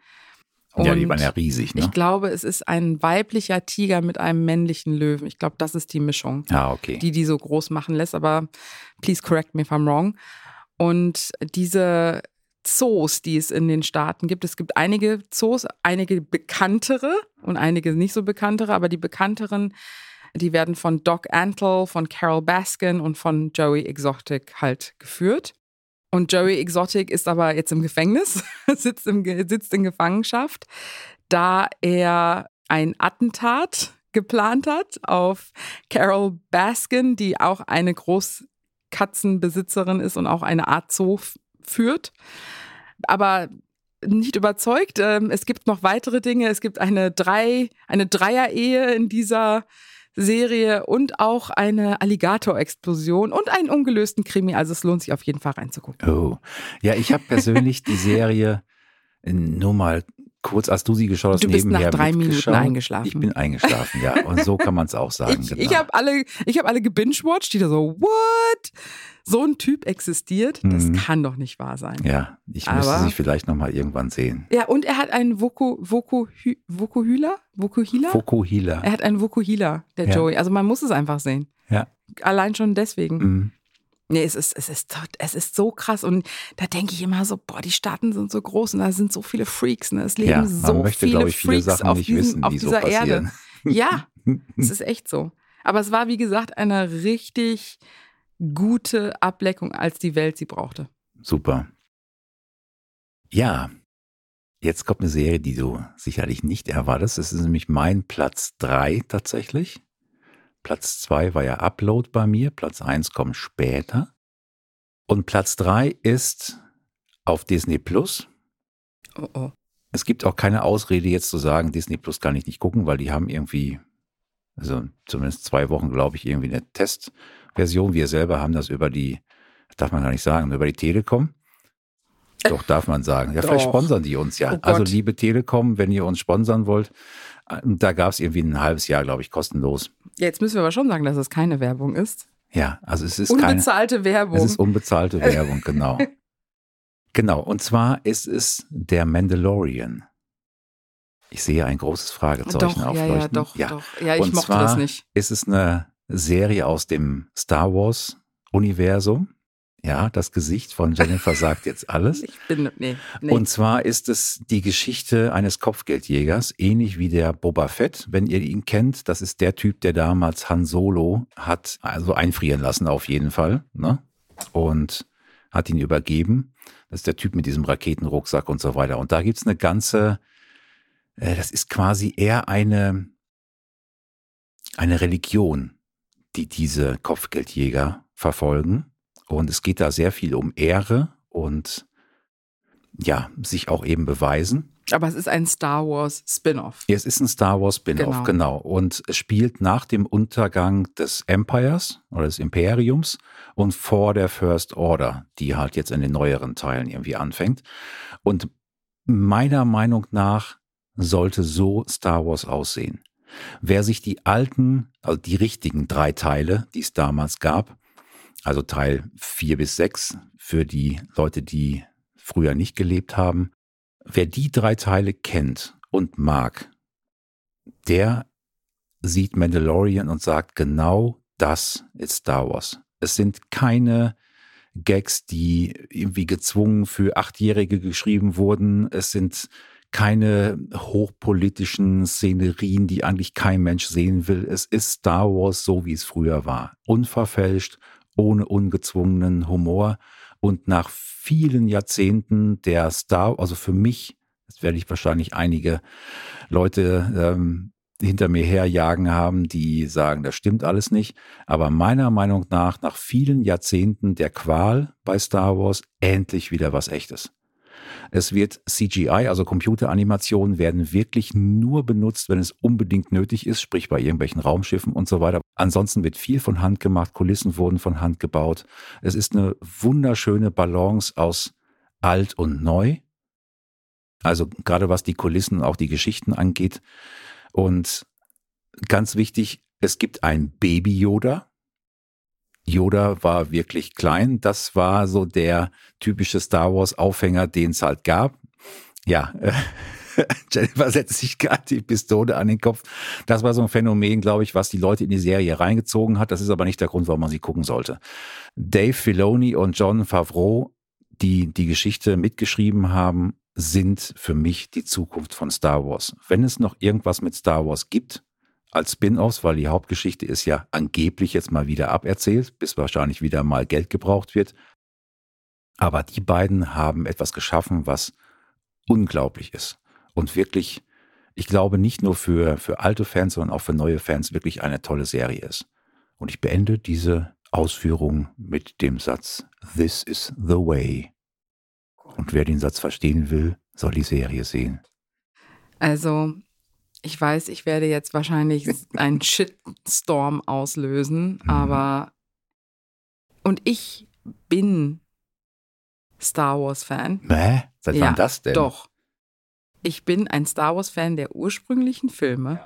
Ja, die Und waren ja riesig, ne? Ich glaube, es ist ein weiblicher Tiger mit einem männlichen Löwen. Ich glaube, das ist die Mischung, ah, okay. die die so groß machen lässt. Aber please correct me if I'm wrong. Und diese Zoos, die es in den Staaten gibt, es gibt einige Zoos, einige bekanntere und einige nicht so bekanntere, aber die bekannteren, die werden von Doc Antle, von Carol Baskin und von Joey Exotic halt geführt. Und Joey Exotic ist aber jetzt im Gefängnis, sitzt, im, sitzt in Gefangenschaft, da er ein Attentat geplant hat auf Carol Baskin, die auch eine Großkatzenbesitzerin ist und auch eine Art Zoo führt. Aber nicht überzeugt. Ähm, Es gibt noch weitere Dinge. Es gibt eine drei, eine Dreier-Ehe in dieser Serie und auch eine Alligator-Explosion und einen ungelösten Krimi. Also es lohnt sich auf jeden Fall reinzugucken. Oh. Ja, ich habe persönlich die Serie äh, nur mal kurz, als du sie geschaut hast, Du bist nebenher nach drei Minuten eingeschlafen. Ich bin eingeschlafen, ja. Und so kann man es auch sagen. Ich, genau. ich habe alle, ich hab alle gebingewatcht, die da so, what? So ein Typ existiert? Das Mhm. kann doch nicht wahr sein. ja, ich müsste Aber- sie vielleicht nochmal irgendwann sehen. Ja, und er hat einen Voku, Voku, Vokuhila? Vokuhila? Fokuhila. Er hat einen Vokuhila, der Ja. Joey. Also man muss es einfach sehen. Ja. Allein schon deswegen. Mhm. Nee, es ist, es ist, es ist so krass. Und da denke ich immer so, boah, die Staaten sind so groß und da sind so viele Freaks. Ne? Es leben Ja, man so möchte, viele glaube ich, viele Freaks Sachen auf, nicht diesem, wissen, auf die so dieser Erde. passieren. Ja, es ist echt so. Aber es war, wie gesagt, eine richtig gute Ableckung, als die Welt sie brauchte. Super. Ja, jetzt kommt eine Serie, die du sicherlich nicht erwartest. Es ist nämlich mein Platz 3 tatsächlich. Platz 2 war ja Upload bei mir, Platz 1 kommt später. Und Platz 3 ist auf Disney Plus. Oh oh. Es gibt auch keine Ausrede jetzt zu sagen, Disney Plus kann ich nicht gucken, weil die haben irgendwie, also zumindest zwei Wochen, glaube ich, irgendwie eine Testversion. Wir selber haben das über die, darf man gar nicht sagen, über die Telekom. Doch, darf man sagen. Ja, vielleicht Doch. sponsern die uns ja. Oh also, liebe Telekom, wenn ihr uns sponsern wollt, da gab es irgendwie ein halbes Jahr, glaube ich, kostenlos. Ja, jetzt müssen wir aber schon sagen, dass es keine Werbung ist. Ja, also es ist keine, Unbezahlte Werbung. es ist unbezahlte Werbung, genau. genau, und zwar ist es der Mandalorian. Ich sehe ein großes Fragezeichen doch, ja, aufleuchten. ja, doch, doch. Ja, ich Und mochte zwar das nicht. ist es eine Serie aus dem Star Wars Universum. Ja, das Gesicht von Jennifer sagt jetzt alles. Ich bin, nee, nee. Und zwar ist es die Geschichte eines Kopfgeldjägers, ähnlich wie der Boba Fett, wenn ihr ihn kennt. Das ist der Typ, der damals Han Solo hat also einfrieren lassen, auf jeden Fall. Ne? Und hat ihn übergeben. Das ist der Typ mit diesem Raketenrucksack und so weiter. Und da gibt's eine ganze, äh, das ist quasi eher eine, eine Religion, die diese Kopfgeldjäger verfolgen. Und es geht da sehr viel um Ehre und ja, sich auch eben beweisen. aber es ist ein Star Wars Spin-off. Es ist ein Star Wars Spin-off, Genau. genau. Und es spielt nach dem Untergang des Empires oder des Imperiums und vor der First Order, die halt jetzt in den neueren Teilen irgendwie anfängt. Und meiner Meinung nach sollte so Star Wars aussehen. Wer sich die alten, also die richtigen drei Teile, die es damals gab, also Teil vier bis sechs für die Leute, die früher nicht gelebt haben, wer die drei Teile kennt und mag, der sieht Mandalorian und sagt, genau das ist Star Wars. Es sind keine Gags, die irgendwie gezwungen für Achtjährige geschrieben wurden. Es sind keine hochpolitischen Szenerien, die eigentlich kein Mensch sehen will. Es ist Star Wars so, wie es früher war. Unverfälscht, ohne ungezwungenen Humor und nach vielen Jahrzehnten der Star, also für mich, das werde ich wahrscheinlich einige Leute ähm, hinter mir herjagen haben, die sagen, das stimmt alles nicht. Aber meiner Meinung nach, nach vielen Jahrzehnten der Qual bei Star Wars, endlich wieder was Echtes. Es wird CGI, also Computeranimationen, werden wirklich nur benutzt, wenn es unbedingt nötig ist, sprich bei irgendwelchen Raumschiffen und so weiter. Ansonsten wird viel von Hand gemacht, Kulissen wurden von Hand gebaut. Es ist eine wunderschöne Balance aus alt und neu. Also gerade was die Kulissen, auch die Geschichten angeht. Und ganz wichtig, Es gibt ein Baby Yoda. Yoda war wirklich klein. Das war so der typische Star Wars Aufhänger, den es halt gab. Ja, äh, Jennifer setzt sich gerade die Pistole an den Kopf. Das war so ein Phänomen, glaube ich, was die Leute in die Serie reingezogen hat. Das ist aber nicht der Grund, warum man sie gucken sollte. Dave Filoni und John Favreau, die die Geschichte mitgeschrieben haben, sind für mich die Zukunft von Star Wars. Wenn es noch irgendwas mit Star Wars gibt, als Spin-offs, weil die Hauptgeschichte ist ja angeblich jetzt mal wieder aberzählt, bis wahrscheinlich wieder mal Geld gebraucht wird. Aber die beiden haben etwas geschaffen, was unglaublich ist und wirklich, ich glaube, nicht nur für, für alte Fans, sondern auch für neue Fans wirklich eine tolle Serie ist. Und ich beende diese Ausführung mit dem Satz, This is the way. Und wer den Satz verstehen will, soll die Serie sehen. Also, ich weiß, ich werde jetzt wahrscheinlich einen Shitstorm auslösen, mhm. aber und ich bin Star Wars-Fan. Hä? Seit ja, wann das denn? Doch ich bin ein Star Wars-Fan der ursprünglichen Filme.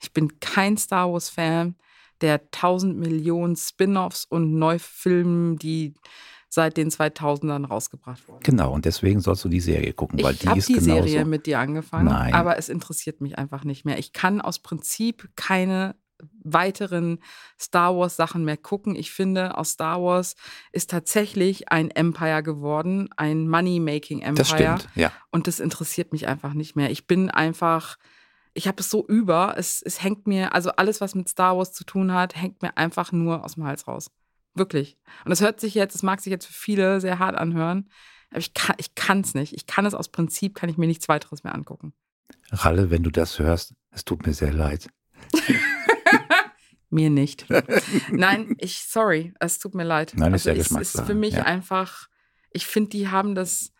Ich bin kein Star Wars-Fan der tausend Millionen Spin-offs und Neufilmen, die seit den 2000ern rausgebracht wurden. Genau, und deswegen sollst du die Serie gucken, weil ich die ist die genauso. Serie mit dir angefangen, Nein. aber es interessiert mich einfach nicht mehr. Ich kann aus Prinzip keine weiteren Star Wars Sachen mehr gucken. Ich finde, aus Star Wars ist tatsächlich ein Empire geworden, ein Money-Making Empire. Das stimmt, ja. Und das interessiert mich einfach nicht mehr. Ich bin einfach, ich habe es so über, es, es hängt mir, also alles, was mit Star Wars zu tun hat, hängt mir einfach nur aus dem Hals raus. Wirklich. Und das hört sich jetzt, das mag sich jetzt für viele sehr hart anhören, aber ich kann ich es nicht. Ich kann es aus Prinzip, kann ich mir nichts weiteres mehr angucken. Ralle, wenn du das hörst, es tut mir sehr leid. Mir nicht. Nein, ich, sorry, es tut mir leid. Nein, ist also ja es ist für mich ja. einfach, ich finde, die haben das.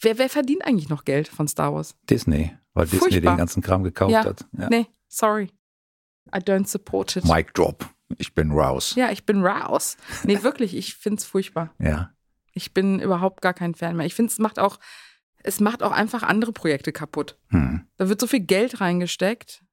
Wer, wer verdient eigentlich noch Geld von Star Wars? Disney, weil Furchtbar. Disney den ganzen Kram gekauft ja. hat. Ja. Nee, sorry. I don't support it. Mic drop. Ich bin raus. Ja, ich bin raus. Nee, wirklich, ich finde es furchtbar. Ja. Ich bin überhaupt gar kein Fan mehr. Ich finde, es macht auch, es macht auch einfach andere Projekte kaputt. Hm. Da wird so viel Geld reingesteckt.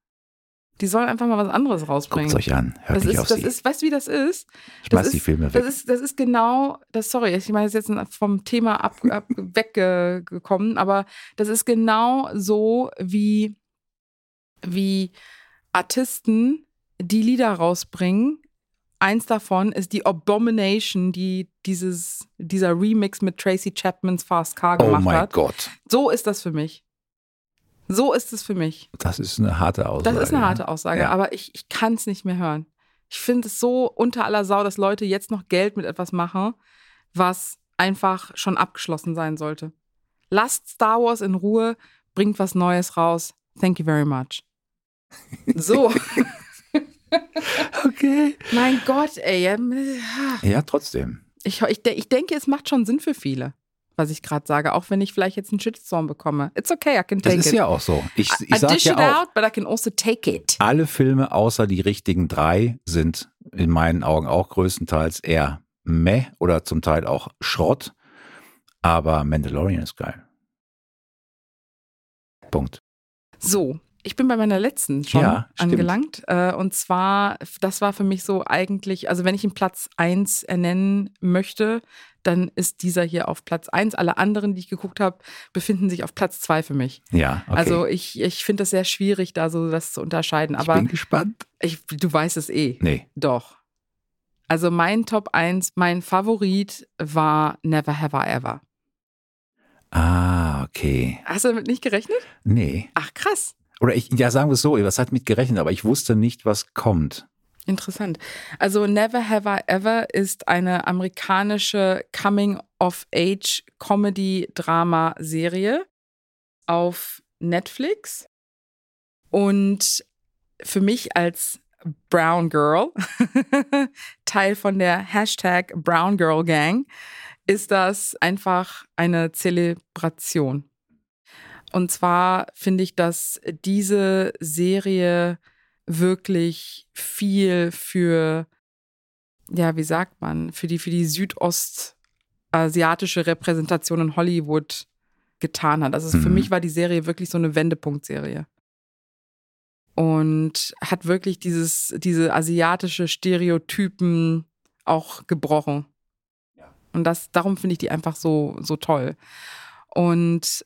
Die sollen einfach mal was anderes rausbringen. Guckt euch an. Hört das nicht ist, auf das sie. ist, weißt du, wie das ist? Schmeiß das die ist, Filme weg. Das ist, das ist genau, das, sorry, ich meine, das ist jetzt vom Thema ab, ab weggekommen, aber das ist genau so wie, wie Artisten, die Lieder rausbringen. Eins davon ist die Abomination, die dieses, dieser Remix mit Tracy Chapmans Fast Car oh gemacht mein hat. Gott. So ist das für mich. So ist es für mich. Das ist eine harte Aussage. Das ist eine harte Aussage, Ja. aber ich, ich kann es nicht mehr hören. Ich finde es so unter aller Sau, dass Leute jetzt noch Geld mit etwas machen, was einfach schon abgeschlossen sein sollte. Lasst Star Wars in Ruhe, bringt was Neues raus. Thank you very much. So, Okay. mein Gott, ey. Ja, trotzdem. Ich, ich, ich denke, es macht schon Sinn für viele, was ich gerade sage, auch wenn ich vielleicht jetzt einen Shitstorm bekomme. It's okay, I can Das take ist it. ja auch so. Ich, ich I dish ja it auch, out, but I can also take it. alle Filme außer die richtigen drei sind in meinen Augen auch größtenteils eher meh oder zum Teil auch Schrott. Aber Mandalorian ist geil. Punkt. So, ich bin bei meiner letzten schon Ja, angelangt. Äh, und zwar, das war für mich so eigentlich, also wenn ich einen Platz 1 ernennen möchte, dann ist dieser hier auf Platz 1. Alle anderen, die ich geguckt habe, befinden sich auf Platz 2 für mich. Ja, okay. Also ich, ich finde das sehr schwierig, da so das zu unterscheiden. ich Aber bin gespannt. ich, du weißt es eh. Nee. Doch. Also mein Top 1, mein Favorit war Never Have I Ever. Ah, okay. Hast du damit nicht gerechnet? Nee. Ach, krass. Oder ich, ja, sagen wir es so, was hat mit gerechnet, aber ich wusste nicht, was kommt. Interessant. Also Never Have I Ever ist eine amerikanische Coming-of-Age-Comedy-Drama-Serie auf Netflix. Und für mich als Brown Girl, Teil von der Hashtag Brown Girl Gang, ist das einfach eine Zelebration. Und zwar finde ich, dass diese Serie wirklich viel für, ja, wie sagt man, für die, für die südostasiatische Repräsentation in Hollywood getan hat. Also für Mhm. mich war die Serie wirklich so eine Wendepunktserie. und hat wirklich dieses, diese asiatische Stereotypen auch gebrochen. Und das, darum finde ich die einfach so, so toll. Und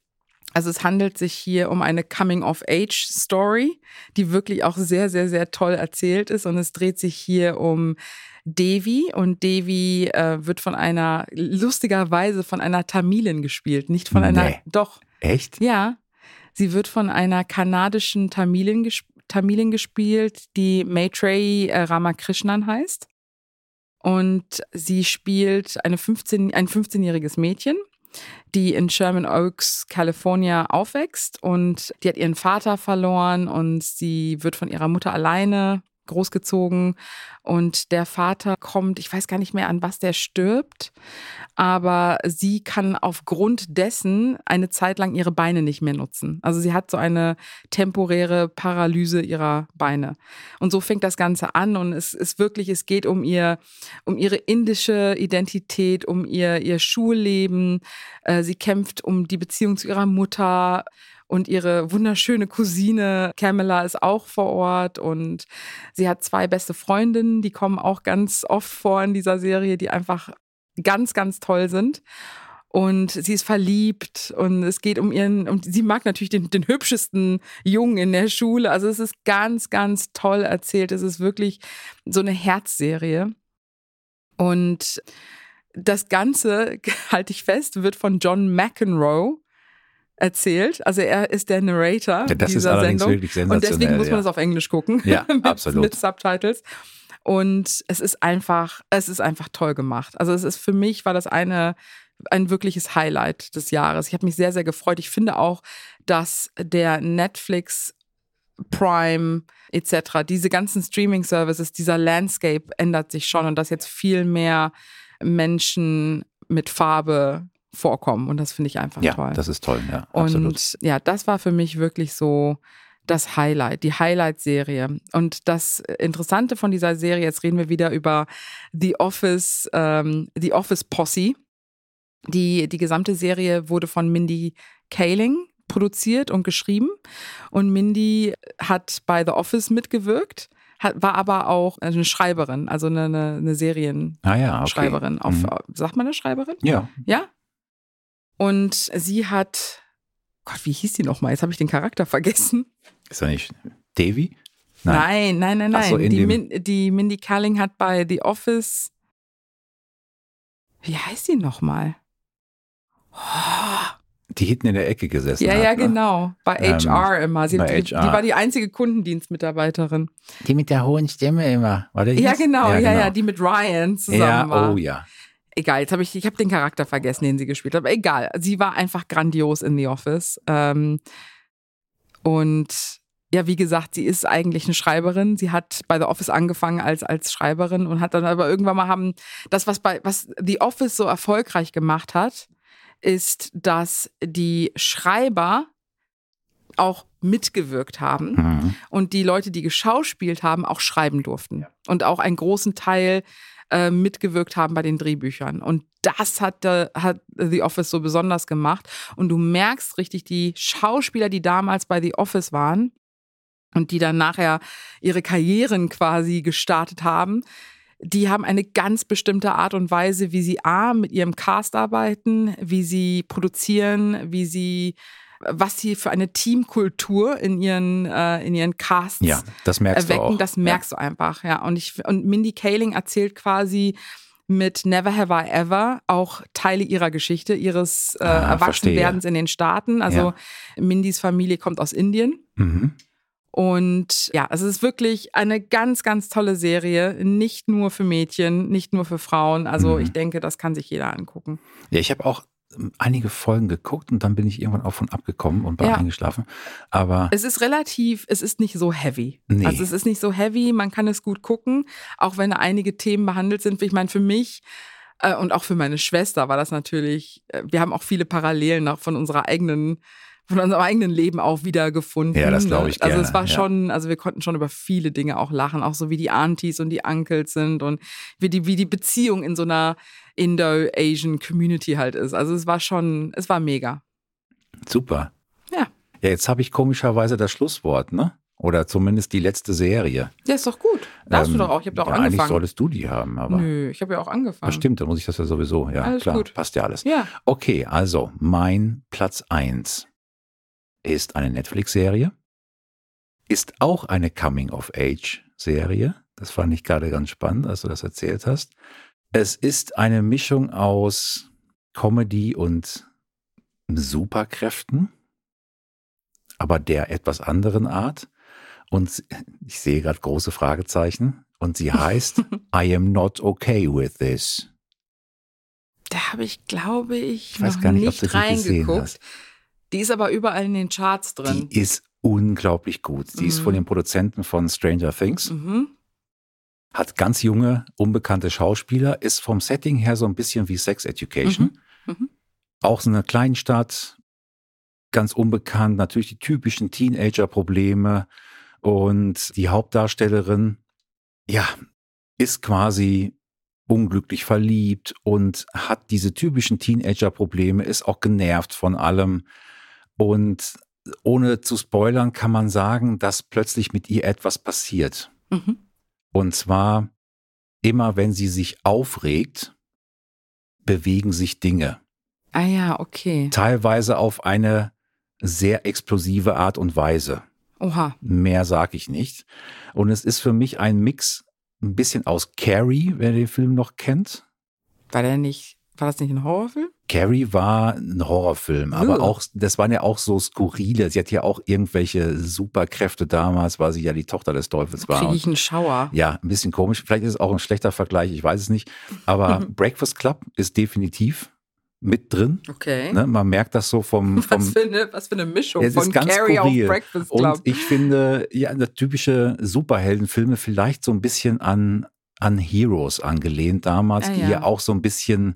also es handelt sich hier um eine Coming-of-Age-Story, die wirklich auch sehr, sehr, sehr toll erzählt ist. Und es dreht sich hier um Devi und Devi äh, wird von einer, lustigerweise von einer Tamilin gespielt, nicht von einer, Nee. doch, Echt? ja. Sie wird von einer kanadischen Tamilin, ges Tamilin gespielt, die Maitreyi äh, Ramakrishnan heißt. Und sie spielt eine 15, ein 15-jähriges Mädchen, die in Sherman Oaks, California aufwächst. Und die hat ihren Vater verloren und sie wird von ihrer Mutter alleine großgezogen. Und der Vater kommt, ich weiß gar nicht mehr, an was der stirbt, aber sie kann aufgrund dessen eine Zeit lang ihre Beine nicht mehr nutzen. Also sie hat so eine temporäre Paralyse ihrer Beine. Und so fängt das Ganze an und es ist wirklich, es geht um ihr, um ihre indische Identität, um ihr, ihr Schulleben. Äh, Sie kämpft um die Beziehung zu ihrer Mutter. Und ihre wunderschöne Cousine Camilla ist auch vor Ort und sie hat zwei beste Freundinnen, die kommen auch ganz oft vor in dieser Serie, die einfach ganz, ganz toll sind. Und sie ist verliebt und es geht um ihren, und sie mag natürlich den, den hübschesten Jungen in der Schule. Also es ist ganz, ganz toll erzählt. Es ist wirklich so eine Herzserie. Und das Ganze, halte ich fest, wird von John McEnroe erzählt. Also er ist der Narrator Ja, das ist dieser allerdings Sendung. wirklich Und sensationell. deswegen muss man ja. das auf Englisch gucken. Ja, mit, absolut. Mit Subtitles. Und es ist einfach, es ist einfach toll gemacht. Also es ist für mich war das eine ein wirkliches Highlight des Jahres. Ich habe mich sehr, sehr gefreut. Ich finde auch, dass der Netflix Prime etc., diese ganzen Streaming-Services, dieser Landscape ändert sich schon und dass jetzt viel mehr Menschen mit Farbe vorkommen. Und das finde ich einfach ja, toll. das ist toll, ja, Und absolut. ja, das war für mich wirklich so das Highlight, die Highlight-Serie. Und das Interessante von dieser Serie, jetzt reden wir wieder über The Office, ähm, The Office Posse. Die, die gesamte Serie wurde von Mindy Kaling produziert und geschrieben. Und Mindy hat bei The Office mitgewirkt, hat, war aber auch eine Schreiberin, also eine, eine, eine Serienschreiberin. Ah ja, okay. Auf, Mhm. Sagt man eine Schreiberin? Ja, Ja. Und sie hat, Gott, wie hieß die nochmal? Jetzt habe ich den Charakter vergessen. ist doch nicht Devi? Nein, nein, nein, nein. So, in die, dem- Min, die Mindy Kaling hat bei The Office. Wie heißt die nochmal? Die hinten in der Ecke gesessen Ja, hat, ja, ne? genau. Bei Ähm, HR immer. Sie, bei die, HR. die war die einzige Kundendienstmitarbeiterin. Die mit der hohen Stimme immer. War der Ja, genau, ja, ja, genau. die mit Ryan zusammen Ja, war. oh ja. Egal, jetzt habe ich, ich habe den Charakter vergessen, den sie gespielt hat. Aber egal, sie war einfach grandios in The Office. Ähm, und ja, wie gesagt, sie ist eigentlich eine Schreiberin. Sie hat bei The Office angefangen als, als Schreiberin und hat dann aber irgendwann mal haben, das, was bei, was The Office so erfolgreich gemacht hat, ist, dass die Schreiber auch mitgewirkt haben Mhm. und die Leute, die geschauspielt haben, auch schreiben durften und auch einen großen Teil äh, mitgewirkt haben bei den Drehbüchern. Und das hat, äh, hat The Office so besonders gemacht. Und du merkst richtig, die Schauspieler, die damals bei The Office waren und die dann nachher ihre Karrieren quasi gestartet haben, die haben eine ganz bestimmte Art und Weise, wie sie A, mit ihrem Cast arbeiten, wie sie produzieren, wie sie, was sie für eine Teamkultur in ihren, äh, in ihren Casts Ja, das merkst erwecken, du auch. das merkst du einfach, ja. Und ich und Mindy Kaling erzählt quasi mit Never Have I Ever auch Teile ihrer Geschichte, ihres äh, Ah, Erwachsenwerdens in den Staaten. Also Mindys Familie kommt aus Indien. Ja. Mhm. Und ja, es ist wirklich eine ganz, ganz tolle Serie. Nicht nur für Mädchen, nicht nur für Frauen. Also Mhm. ich denke, das kann sich jeder angucken. Ja, ich habe auch einige Folgen geguckt und dann bin ich irgendwann auch von abgekommen und war Ja. eingeschlafen. Aber Es ist relativ, es ist nicht so heavy. Nee. Also es ist nicht so heavy, man kann es gut gucken, auch wenn einige Themen behandelt sind. Ich meine, für mich äh, und auch für meine Schwester war das natürlich, äh, wir haben auch viele Parallelen noch von unserer eigenen von unserem eigenen Leben auch wieder gefunden. Ja, das glaube ich Also gerne, es war ja. schon, also wir konnten schon über viele Dinge auch lachen, auch so wie die Aunties und die Uncles sind und wie die, wie die Beziehung in so einer Indo-Asian Community halt ist. Also es war schon, es war mega. super. Ja. Ja, jetzt habe ich komischerweise das Schlusswort, ne? Oder zumindest die letzte Serie. Ja, ist doch gut. Da hast du Ähm, doch auch. Ich habe doch auch ja, Eigentlich angefangen. solltest du die haben, aber. Nö, ich habe ja auch angefangen. Ah, stimmt, dann muss ich das ja sowieso. Ja, Alles klar. gut. Passt ja alles. Ja. Okay, also mein Platz 1 ist eine Netflix-Serie, ist auch eine Coming-of-Age-Serie. Das fand ich gerade ganz spannend, als du das erzählt hast. Es ist eine Mischung aus Comedy und Superkräften, aber der etwas anderen Art. Und ich sehe gerade große Fragezeichen. Und sie heißt I am not okay with this. Da habe ich, glaube ich, Ich weiß noch gar nicht, ob nicht du die gesehen reingeguckt. Die ist aber überall in den Charts drin. Die ist unglaublich gut. Die ist Mhm. von den Produzenten von Stranger Things. Mhm. Hat ganz junge, unbekannte Schauspieler. Ist vom Setting her so ein bisschen wie Sex Education. Mhm. Mhm. Auch so eine Kleinstadt. Ganz unbekannt. Natürlich die typischen Teenager-Probleme. Und die Hauptdarstellerin, ja, ist quasi unglücklich verliebt und hat diese typischen Teenager-Probleme, ist auch genervt von allem. Und ohne zu spoilern kann man sagen, dass plötzlich mit ihr etwas passiert. Mhm. Und zwar immer, wenn sie sich aufregt, bewegen sich Dinge. Ah ja, okay. Teilweise auf eine sehr explosive Art und Weise. Oha. Mehr sage ich nicht. Und es ist für mich ein Mix ein bisschen aus Carrie, wer den Film noch kennt. War der nicht, war das nicht ein Horrorfilm? Carrie war ein Horrorfilm, aber Ugh. auch, das waren ja auch so skurrile. Sie hat ja auch irgendwelche Superkräfte damals, weil sie ja die Tochter des Teufels war. Kriege ich einen Schauer. Ja, ein bisschen komisch. Vielleicht ist es auch ein schlechter Vergleich, ich weiß es nicht. Aber Breakfast Club ist definitiv mit drin. Okay. Ne? Man merkt das so vom, vom Was, für eine, was für eine Mischung ist von Carrie auf. Breakfast Club. Und ich finde, ja, typische Superheldenfilme vielleicht so ein bisschen an, an Heroes angelehnt damals, Ah, die ja. ja auch so ein bisschen,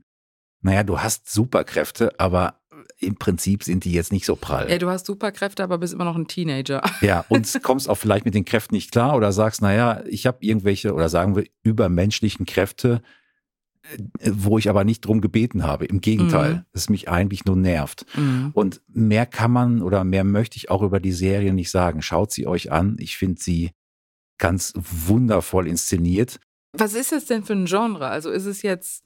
naja, du hast Superkräfte, aber im Prinzip sind die jetzt nicht so prall. ja, du hast Superkräfte, aber bist immer noch ein Teenager. Ja, und kommst auch vielleicht mit den Kräften nicht klar oder sagst, naja, ich habe irgendwelche oder sagen wir übermenschlichen Kräfte, äh, wo ich aber nicht drum gebeten habe. Im Gegenteil, Mhm. es mich eigentlich nur nervt. Mhm. Und mehr kann man oder mehr möchte ich auch über die Serie nicht sagen. Schaut sie euch an. Ich finde sie ganz wundervoll inszeniert. Was ist das denn für ein Genre? Also ist es jetzt,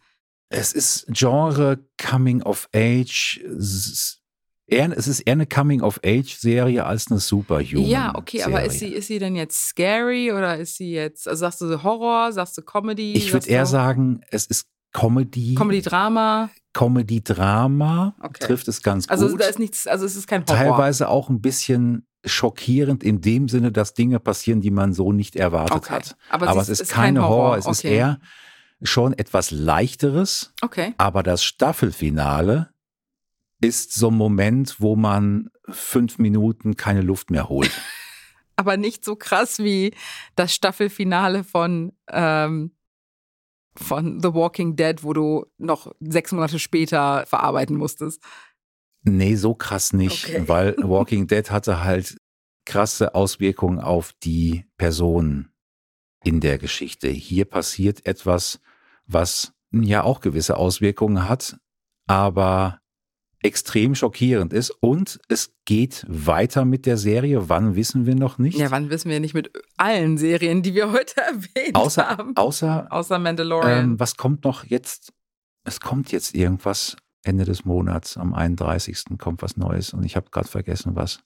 Es ist Genre Coming of Age. Es ist eher, es ist eher eine Coming of Age Serie als eine Superhuman. ja, okay, aber ist sie, ist sie denn jetzt scary oder ist sie jetzt, also sagst du Horror, sagst du Comedy? Ich würde eher sagen, es ist Comedy, Comedy-Drama? Comedy-Drama Okay. trifft es ganz Also gut. da ist nichts, also es ist kein Horror. Teilweise auch ein bisschen schockierend in dem Sinne, dass Dinge passieren, die man so nicht erwartet Okay. hat. Aber, Aber, es es ist, kein keine Horror, es ist Okay. eher schon etwas leichteres. Okay. Aber das Staffelfinale ist so ein Moment, wo man fünf Minuten keine Luft mehr holt. Aber nicht so krass wie das Staffelfinale von, ähm, von The Walking Dead, wo du noch sechs Monate später verarbeiten musstest. Nee, so krass nicht, Okay. weil Walking Dead hatte halt krasse Auswirkungen auf die Personen in der Geschichte. Hier passiert etwas, was ja auch gewisse Auswirkungen hat, aber extrem schockierend ist und es geht weiter mit der Serie. Wann wissen wir noch nicht? Ja, wann wissen wir nicht mit allen Serien, die wir heute erwähnt außer, haben. außer Außer Mandalorian. ähm, was kommt noch jetzt? Es kommt jetzt irgendwas Ende des Monats, am 31. kommt was Neues und ich habe gerade vergessen, was.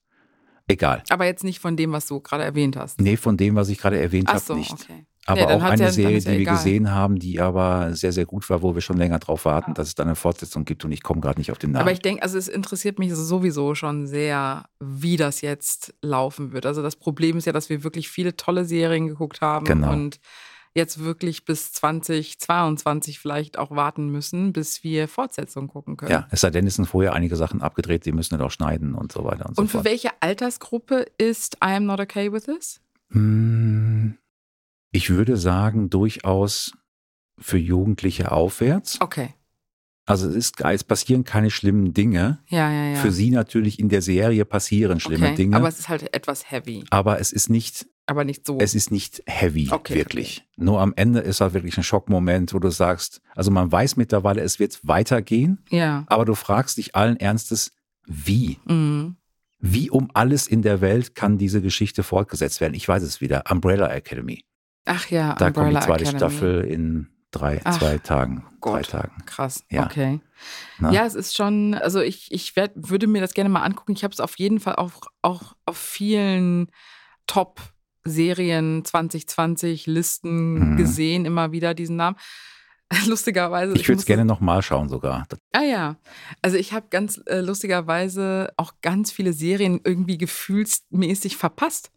Egal. aber jetzt nicht von dem, was du gerade erwähnt hast. Nee, von dem, was ich gerade erwähnt habe, so, nicht. okay. Aber Nee, dann auch eine ja- dann Serie, ja die wir egal. gesehen haben, die aber sehr, sehr gut war, wo wir schon länger drauf warten, dass es da eine Fortsetzung gibt und ich komme gerade nicht auf den Namen. Aber ich denke, also es interessiert mich sowieso schon sehr, wie das jetzt laufen wird. Also das Problem ist ja, dass wir wirklich viele tolle Serien geguckt haben Genau. und jetzt wirklich bis 2022 vielleicht auch warten müssen, bis wir Fortsetzungen gucken können. ja, es sei denn, es sind vorher einige Sachen abgedreht, die müssen wir doch schneiden und so weiter und, so Und für fort. welche Altersgruppe ist I am not okay with this? Hm, Ich würde sagen, durchaus für Jugendliche aufwärts. Okay. Also es, ist, es passieren keine schlimmen Dinge. Ja, ja, ja. Für sie natürlich in der Serie passieren schlimme okay. Dinge. Aber es ist halt etwas heavy. aber es ist nicht, Aber nicht so. es ist nicht heavy, Okay, wirklich. Nur am Ende ist halt wirklich ein Schockmoment, wo du sagst, also man weiß mittlerweile, es wird weitergehen, ja. aber du fragst dich allen Ernstes, wie? Mhm. Wie um alles in der Welt kann diese Geschichte fortgesetzt werden? Ich weiß es wieder. Umbrella Academy. Ach ja, Da kommt die Umbrella zweite Academy. Staffel in drei, Ach, zwei Tagen, drei Gott. Tagen. Krass, Ja. okay. Na? Ja, es ist schon, also ich, ich werd, würde mir das gerne mal angucken. Ich habe es auf jeden Fall auch, auch auf vielen Top-Serien 2020 Listen Mhm. gesehen, immer wieder diesen Namen. Lustigerweise. Ich würde es gerne nochmal schauen sogar. Ah ja, also ich habe ganz äh, lustigerweise auch ganz viele Serien irgendwie gefühlsmäßig verpasst,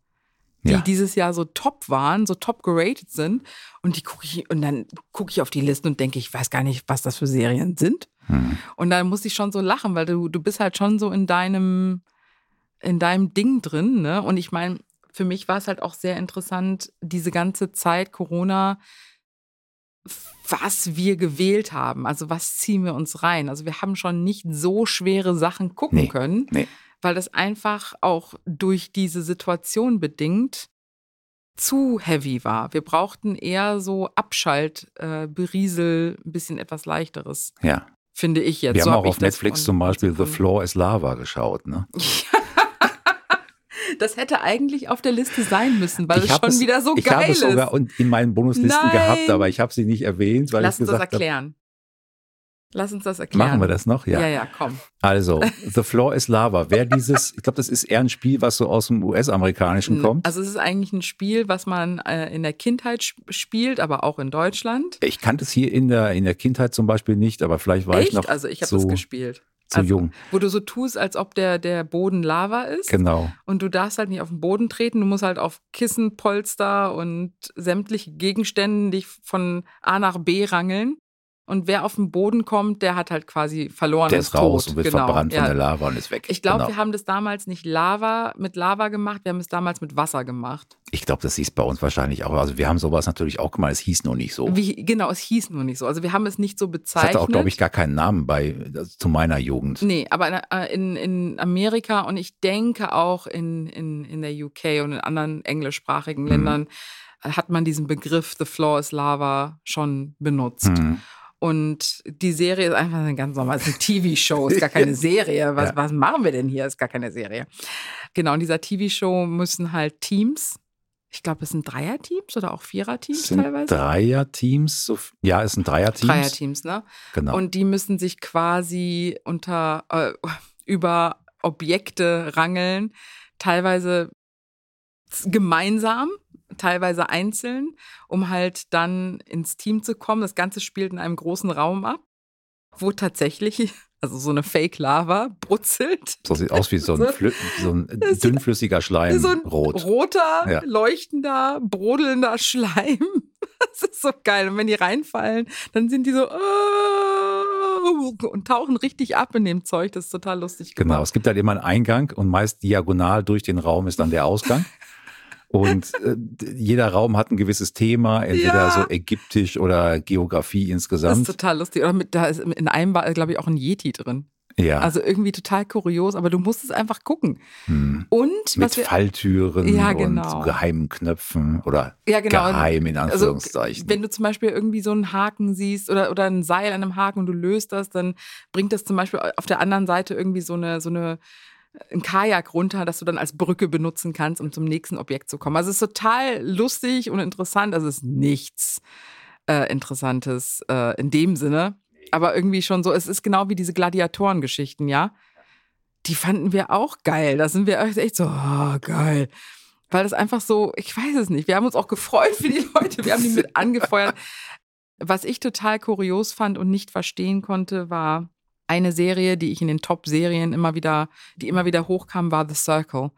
die Ja. dieses Jahr so top waren, so top geratet sind. Und die gucke ich und dann gucke ich auf die Listen und denke, ich weiß gar nicht, was das für Serien sind. Hm. Und dann muss ich schon so lachen, weil du, du bist halt schon so in deinem, in deinem Ding drin, ne? Und ich meine, für mich war es halt auch sehr interessant, diese ganze Zeit Corona, was wir gewählt haben. Also was ziehen wir uns rein? Also wir haben schon nicht so schwere Sachen gucken Nee, können, nee. Weil das einfach auch durch diese Situation bedingt zu heavy war. Wir brauchten eher so Abschalt, äh, Beriesel, ein bisschen etwas leichteres, Ja. finde ich jetzt. Wir so haben hab auch ich auf das Netflix zum Beispiel The Floor is Lava geschaut. Ne? Das hätte eigentlich auf der Liste sein müssen, weil es hab schon wieder so ich geil habe es ist. sogar und in meinen Bonuslisten Nein. gehabt, aber ich habe sie nicht erwähnt, weil Lass ich uns das gesagt habe, erklären. Lass uns das erklären. machen wir das noch? Ja, Ja. ja, komm. Also, The Floor is Lava. Wer dieses, ich glaube, das ist eher ein Spiel, was so aus dem US-amerikanischen kommt. Also es ist eigentlich ein Spiel, was man äh, in der Kindheit sp- spielt, aber auch in Deutschland. Ich kannte es hier in der, in der Kindheit zum Beispiel nicht, aber vielleicht war ich Echt? noch also ich habe das gespielt. zu also, jung. Wo du so tust, als ob der, der Boden Lava ist. Genau. Und du darfst halt nicht auf den Boden treten. Du musst halt auf Kissen, Polster und sämtliche Gegenstände dich von A nach B rangeln. Und wer auf den Boden kommt, der hat halt quasi verloren. Der ist raus tot. und wird genau. verbrannt ja. von der Lava und ist weg. Ich glaube, genau. wir haben das damals nicht Lava mit Lava gemacht, wir haben es damals mit Wasser gemacht. Ich glaube, das hieß bei uns wahrscheinlich auch. Also wir haben sowas natürlich auch gemacht, es hieß nur nicht so. Wie, genau, es hieß nur nicht so. Also wir haben es nicht so Es bezeichnet. hatte auch, glaube ich, gar keinen Namen bei also zu meiner Jugend. Nee, aber in, äh, in, Amerika und ich denke auch in, in, in der UK und in anderen englischsprachigen Mhm. Ländern hat man diesen Begriff The Floor is Lava schon benutzt. Hm. Und die Serie ist einfach eine ganz normale, es ist eine TV-Show, ist gar keine Serie. Was, Ja. was machen wir denn hier? Ist gar keine Serie. Genau, in dieser TV-Show müssen halt Teams, ich glaube, es sind Dreier-Teams oder auch Vierer-Teams teilweise. Dreierteams. Ja, es sind Dreierteams. Dreier-Teams, ne? Genau. Und die müssen sich quasi unter äh, über Objekte rangeln, teilweise gemeinsam, teilweise einzeln, um halt dann ins Team zu kommen. Das Ganze spielt in einem großen Raum ab, wo tatsächlich, also so eine Fake-Lava brutzelt. so sieht aus wie so ein, Flü so ein dünnflüssiger Schleim, so ein rot. roter, Ja. leuchtender, brodelnder Schleim. Das ist so geil. Und wenn die reinfallen, dann sind die so äh, und tauchen richtig ab in dem Zeug. Das ist total lustig Genau, gemacht. es gibt halt immer einen Eingang und meist diagonal durch den Raum ist dann der Ausgang. Und äh, jeder Raum hat ein gewisses Thema, entweder Ja. so ägyptisch oder Geografie Das ist insgesamt. total lustig. Oder mit, da ist in einem war, glaube ich, auch ein Yeti drin. Ja, Also irgendwie total kurios, aber du musst es einfach gucken. hm. Und mit wir, Falltüren Ja, und genau. so geheimen Knöpfen oder ja, genau. geheim in Also, Anführungszeichen. wenn du zum Beispiel irgendwie so einen Haken siehst oder, oder ein Seil an einem Haken und du löst das, dann bringt das zum Beispiel auf der anderen Seite irgendwie so eine, so eine, ein Kajak runter, das du dann als Brücke benutzen kannst, um zum nächsten Objekt zu kommen. Also es ist total lustig und interessant. Also es ist nichts äh, Interessantes äh, in dem Sinne. Aber irgendwie schon so, es ist genau wie diese Gladiatorengeschichten, ja. Die fanden wir auch geil. Da sind wir echt so, oh, geil. Weil das einfach so, ich weiß es nicht. Wir haben uns auch gefreut für die Leute. Wir haben die mit angefeuert. Was ich total kurios fand und nicht verstehen konnte, war eine Serie, die ich in den Top-Serien immer wieder, die immer wieder hochkam, war The Circle.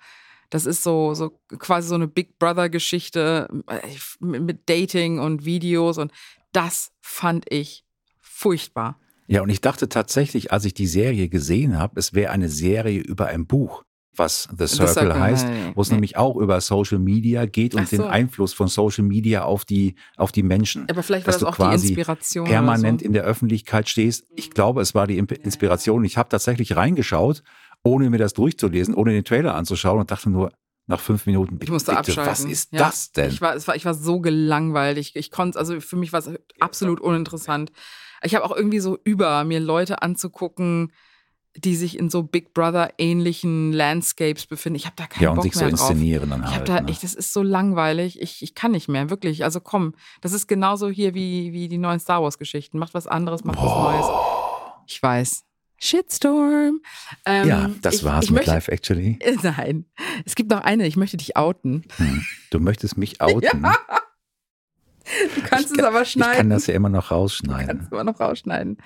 Das ist so, so quasi so eine Big Brother-Geschichte äh, mit mit Dating und Videos und das fand ich furchtbar. Ja, und ich dachte tatsächlich, als ich die Serie gesehen habe, es wäre eine Serie über ein Buch, was The Circle, Circle, heißt, wo es nee. nämlich auch über Social Media geht und so. den Einfluss von Social Media auf die, auf die Menschen. Aber vielleicht war Dass das du auch die quasi Inspiration. Permanent so. in der Öffentlichkeit stehst. Ich glaube, es war die Inspiration. Ich habe tatsächlich reingeschaut, ohne mir das durchzulesen, ohne den Trailer anzuschauen und dachte nur nach fünf Minuten, Ich musste bitte, abschalten. was ist Ja. das denn? Ich war, war, ich war so gelangweilt. Ich, ich konnte, also für mich war es absolut uninteressant. Ich habe auch irgendwie so über, mir Leute anzugucken, die sich in so Big Brother ähnlichen Landscapes befinden. Ich habe da keinen Ja, und Bock sich so mehr drauf. inszenieren dann Ich habe halt. da, ne? ich, das ist so langweilig. Ich, ich kann nicht mehr, wirklich. Also komm, das ist genauso hier wie, wie die neuen Star Wars Geschichten. Macht was anderes, macht was Neues. Ich weiß. Shitstorm. Ähm, ja, das ich, war's ich mit möchte, Live Actually. Nein, es gibt noch eine. Ich möchte dich outen. Hm. Du möchtest mich outen. Du kannst Ich es aber Ich kann schneiden. das ja immer noch kannst rausschneiden. es aber noch rausschneiden.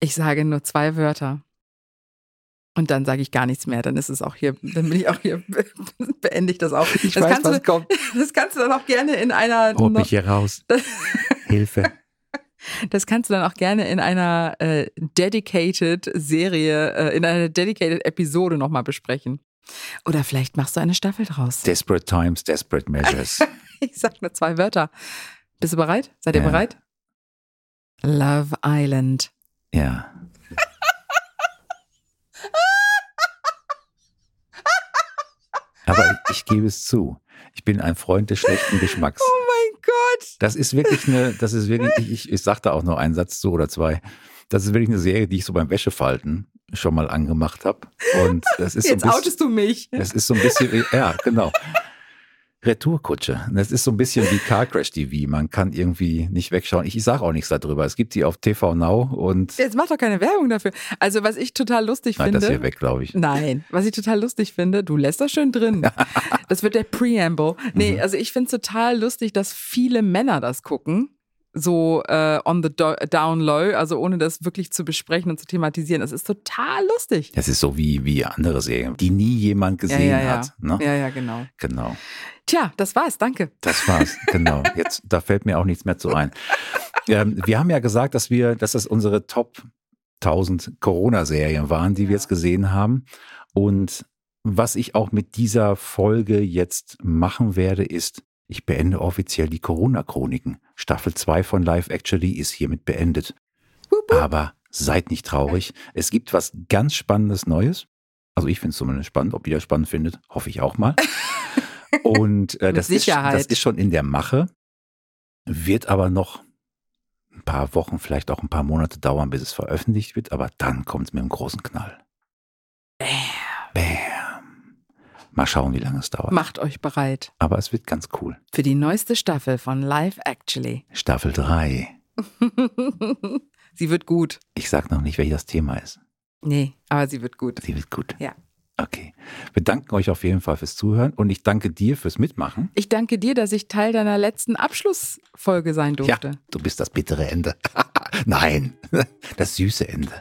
Ich sage nur zwei Wörter. Und dann sage ich gar nichts mehr. Dann ist es auch hier, dann bin ich auch hier, beende ich das auch. Ich das, weiß, kannst was du, kommt. das kannst du dann auch gerne in einer Holt mich hier raus. Hilfe. Das kannst du dann auch gerne in einer äh, dedicated Serie, äh, in einer dedicated Episode nochmal besprechen. Oder vielleicht machst du eine Staffel draus. Desperate times, desperate measures. Ich sag nur zwei Wörter. Bist du bereit? Seid ihr Ja. bereit? Love Island. Ja. Aber ich, gebe es zu. Ich bin ein Freund des schlechten Geschmacks. Oh mein Gott. Das ist wirklich eine, das ist wirklich, ich, ich, sag da auch noch einen Satz zu oder zwei. Das ist wirklich eine Serie, die ich so beim Wäschefalten schon mal angemacht habe. Und das ist Jetzt so ein bisschen, outest du mich. das ist so ein bisschen, ja, genau. Retourkutsche. Das ist so ein bisschen wie Car Crash TV. Man kann irgendwie nicht wegschauen. Ich, ich sage auch nichts darüber. Es gibt die auf TV Now und Jetzt mach doch keine Werbung dafür. Also, was ich total lustig nein, das finde. hier weg, glaube ich. Nein, was ich total lustig finde, du lässt das schön drin. Das wird der Preamble. Nee, Mhm. also ich finde es total lustig, dass viele Männer das gucken. So äh, on the do down low, also ohne das wirklich zu besprechen und zu thematisieren. Das ist total lustig. Das ist so wie, wie andere Serien, die nie jemand gesehen ja, ja, hat. Ne? Ja, ja, genau. Genau. Tja, das war's, danke. Das war's, genau. Jetzt, da fällt mir auch nichts mehr zu ein. Ähm, wir haben ja gesagt, dass wir, dass das unsere Top 1000 Corona-Serien waren, die wir jetzt gesehen haben. Und was ich auch mit dieser Folge jetzt machen werde, ist, ich beende offiziell die Corona-Chroniken. Staffel 2 von Live Actually ist hiermit beendet. Aber seid nicht traurig. Es gibt was ganz Spannendes Neues. Also ich finde es zumindest spannend. Ob ihr das spannend findet, hoffe ich auch mal. Und äh, das, ist, das ist schon in der Mache, wird aber noch ein paar Wochen, vielleicht auch ein paar Monate dauern, bis es veröffentlicht wird. Aber dann kommt es mit einem großen Knall. Bam. Mal schauen, wie lange es dauert. Macht euch bereit Aber es wird ganz cool. für die neueste Staffel von Live Actually. Staffel 3. sie wird gut. Ich sag noch nicht, welches das Thema ist. Nee, aber sie wird gut. Sie wird gut. Ja. Okay. Wir danken euch auf jeden Fall fürs Zuhören und ich danke dir fürs Mitmachen. Ich danke dir, dass ich Teil deiner letzten Abschlussfolge sein durfte. Ja, du bist das bittere Ende. Nein, das süße Ende.